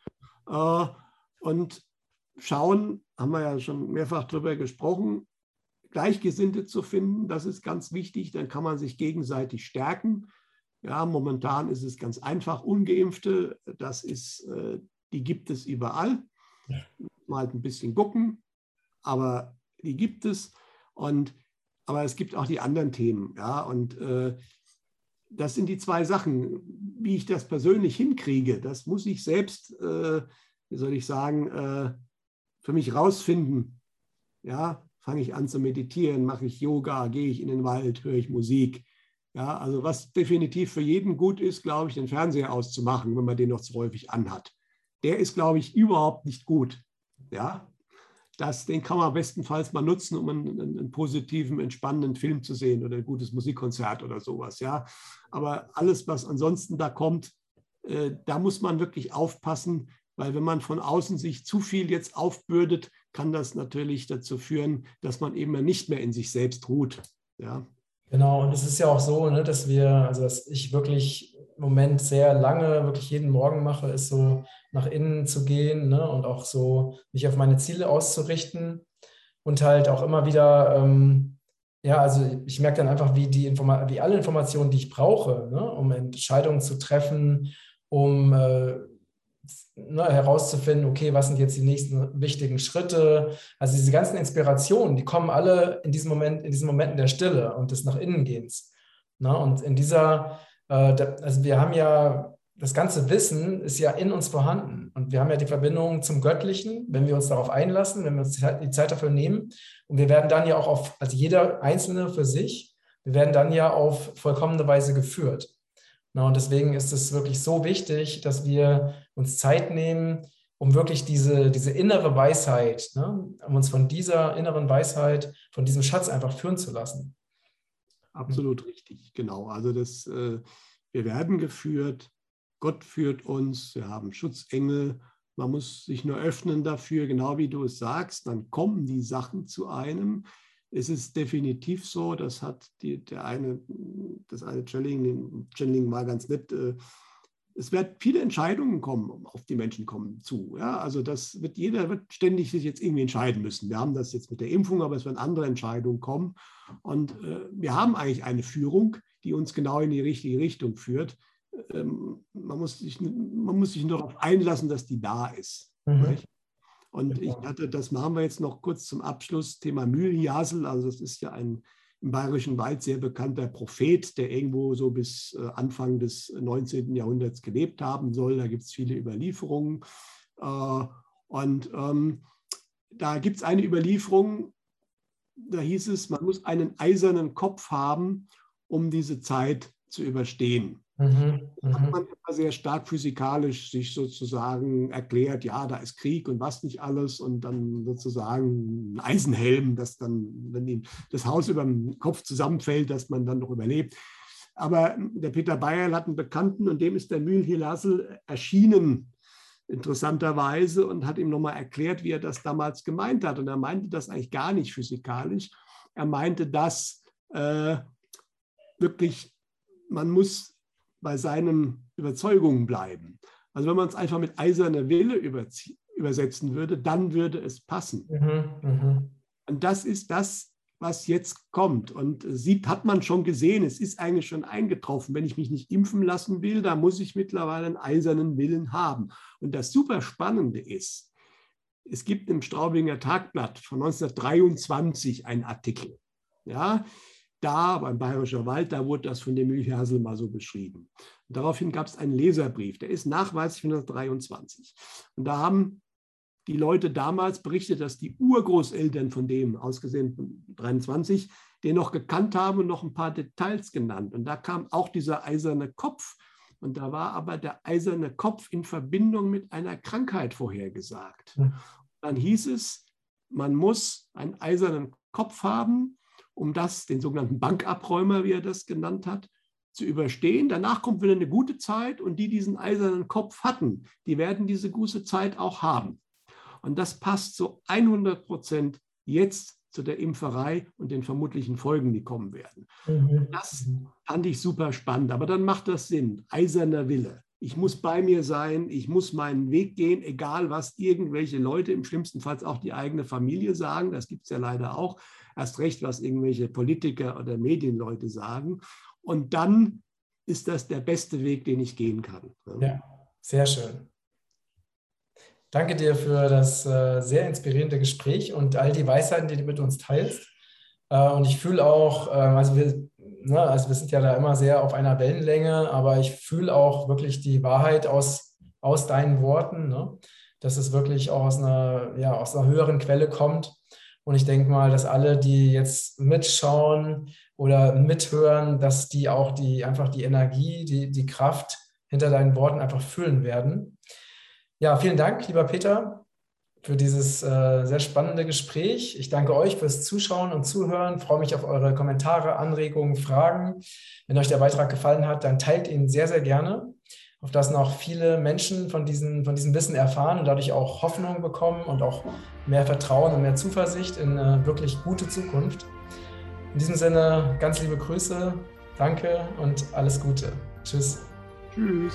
Äh, und schauen, haben wir ja schon mehrfach darüber gesprochen, Gleichgesinnte zu finden, das ist ganz wichtig, dann kann man sich gegenseitig stärken. Ja, momentan ist es ganz einfach, ungeimpfte, das ist, äh, die gibt es überall. Mal ein bisschen gucken, aber die gibt es. Und, aber es gibt auch die anderen Themen. Ja? Und äh, das sind die zwei Sachen. Wie ich das persönlich hinkriege, das muss ich selbst, äh, wie soll ich sagen, äh, für mich rausfinden. Ja, fange ich an zu meditieren, mache ich Yoga, gehe ich in den Wald, höre ich Musik. Ja, also was definitiv für jeden gut ist, glaube ich, den Fernseher auszumachen, wenn man den noch zu häufig anhat. Der ist, glaube ich, überhaupt nicht gut. Ja, das, den kann man bestenfalls mal nutzen, um einen, einen, positiven, entspannenden Film zu sehen oder ein gutes Musikkonzert oder sowas. Ja, aber alles, was ansonsten da kommt, äh, da muss man wirklich aufpassen, weil wenn man von außen sich zu viel jetzt aufbürdet, kann das natürlich dazu führen, dass man eben nicht mehr in sich selbst ruht. Ja. Genau, und es ist ja auch so, ne, dass wir, also dass ich wirklich im Moment sehr lange, wirklich jeden Morgen mache, ist so nach innen zu gehen ne, und auch so mich auf meine Ziele auszurichten und halt auch immer wieder, ähm, ja, also ich merke dann einfach, wie, die Informa wie alle Informationen, die ich brauche, ne, um Entscheidungen zu treffen, um äh, ne, herauszufinden, okay, was sind jetzt die nächsten wichtigen Schritte. Also diese ganzen Inspirationen, die kommen alle in diesem Moment, in diesen Momenten der Stille und des nach innen gehens. Ne? Und in dieser, also wir haben ja das ganze Wissen ist ja in uns vorhanden. Und wir haben ja die Verbindung zum Göttlichen, wenn wir uns darauf einlassen, wenn wir uns die Zeit dafür nehmen. Und wir werden dann ja auch auf, also jeder Einzelne für sich, wir werden dann ja auf vollkommene Weise geführt. Na, und deswegen ist es wirklich so wichtig, dass wir uns Zeit nehmen, um wirklich diese, diese innere Weisheit, ne, um uns von dieser inneren Weisheit, von diesem Schatz einfach führen zu lassen. Absolut richtig, genau. Also das, äh, wir werden geführt, Gott führt uns, wir haben Schutzengel, man muss sich nur öffnen dafür, genau wie du es sagst, dann kommen die Sachen zu einem. Es ist definitiv so, das hat die, der eine, das eine Channeling, Channeling war ganz nett, äh, es wird viele Entscheidungen kommen, auf die Menschen kommen zu. Ja, also das wird jeder wird ständig sich jetzt irgendwie entscheiden müssen. Wir haben das jetzt mit der Impfung, aber es werden andere Entscheidungen kommen. Und äh, wir haben eigentlich eine Führung, die uns genau in die richtige Richtung führt. Ähm, man, muss sich, man muss sich nur darauf einlassen, dass die da ist. Mhm. Und ich hatte, das machen wir jetzt noch kurz zum Abschluss, Thema Mühljasel. Also das ist ja ein im Bayerischen Wald sehr bekannter Prophet, der irgendwo so bis äh, Anfang des 19. Jahrhunderts gelebt haben soll. Da gibt es viele Überlieferungen. Äh, und ähm, da gibt es eine Überlieferung, da hieß es, man muss einen eisernen Kopf haben, um diese Zeit zu überstehen. Mhm, hat mhm. man immer sehr stark physikalisch sich sozusagen erklärt, ja, da ist Krieg und was nicht alles und dann sozusagen ein Eisenhelm, dass dann, wenn ihm das Haus über dem Kopf zusammenfällt, dass man dann noch überlebt. Aber der Peter Bayerl hat einen Bekannten und dem ist der Mühlhilassel erschienen, interessanterweise, und hat ihm nochmal erklärt, wie er das damals gemeint hat. Und er meinte das eigentlich gar nicht physikalisch. Er meinte das äh, wirklich, man muss bei seinen Überzeugungen bleiben. Also wenn man es einfach mit eiserner Wille übersetzen würde, dann würde es passen. Mhm, mh. Und das ist das, was jetzt kommt. Und sieht, hat man schon gesehen, es ist eigentlich schon eingetroffen. Wenn ich mich nicht impfen lassen will, da muss ich mittlerweile einen eisernen Willen haben. Und das super Spannende ist, es gibt im Straubinger Tagblatt von 1923 einen Artikel. Ja, da beim Bayerischer Wald, da wurde das von dem Milchhasel mal so beschrieben. Und daraufhin gab es einen Leserbrief, der ist nachweislich 1923. Und da haben die Leute damals berichtet, dass die Urgroßeltern von dem, ausgesehen von 23, den noch gekannt haben und noch ein paar Details genannt. Und da kam auch dieser eiserne Kopf. Und da war aber der eiserne Kopf in Verbindung mit einer Krankheit vorhergesagt. Dann hieß es, man muss einen eisernen Kopf haben, um das, den sogenannten Bankabräumer, wie er das genannt hat, zu überstehen. Danach kommt wieder eine gute Zeit und die diesen eisernen Kopf hatten, die werden diese gute Zeit auch haben. Und das passt zu 100 Prozent jetzt zu der Impferei und den vermutlichen Folgen, die kommen werden. Mhm. Das fand ich super spannend, aber dann macht das Sinn. Eiserner Wille. Ich muss bei mir sein, ich muss meinen Weg gehen, egal was irgendwelche Leute, im schlimmsten Fall auch die eigene Familie sagen, das gibt es ja leider auch, erst recht, was irgendwelche Politiker oder Medienleute sagen. Und dann ist das der beste Weg, den ich gehen kann. Ja, sehr schön. Danke dir für das äh, sehr inspirierende Gespräch und all die Weisheiten, die du mit uns teilst. Äh, und ich fühle auch, äh, also wir, ne, also wir sind ja da immer sehr auf einer Wellenlänge, aber ich fühle auch wirklich die Wahrheit aus, aus deinen Worten, ne? dass es wirklich auch aus einer, ja, aus einer höheren Quelle kommt. Und ich denke mal, dass alle, die jetzt mitschauen oder mithören, dass die auch die einfach die Energie, die, die Kraft hinter deinen Worten einfach fühlen werden. Ja, vielen Dank, lieber Peter, für dieses äh, sehr spannende Gespräch. Ich danke euch fürs Zuschauen und Zuhören. Freue mich auf eure Kommentare, Anregungen, Fragen. Wenn euch der Beitrag gefallen hat, dann teilt ihn sehr, sehr gerne, auf dass noch viele Menschen von, diesen, von diesem Wissen erfahren und dadurch auch Hoffnung bekommen und auch mehr Vertrauen und mehr Zuversicht in eine wirklich gute Zukunft. In diesem Sinne, ganz liebe Grüße, danke und alles Gute. Tschüss. Tschüss.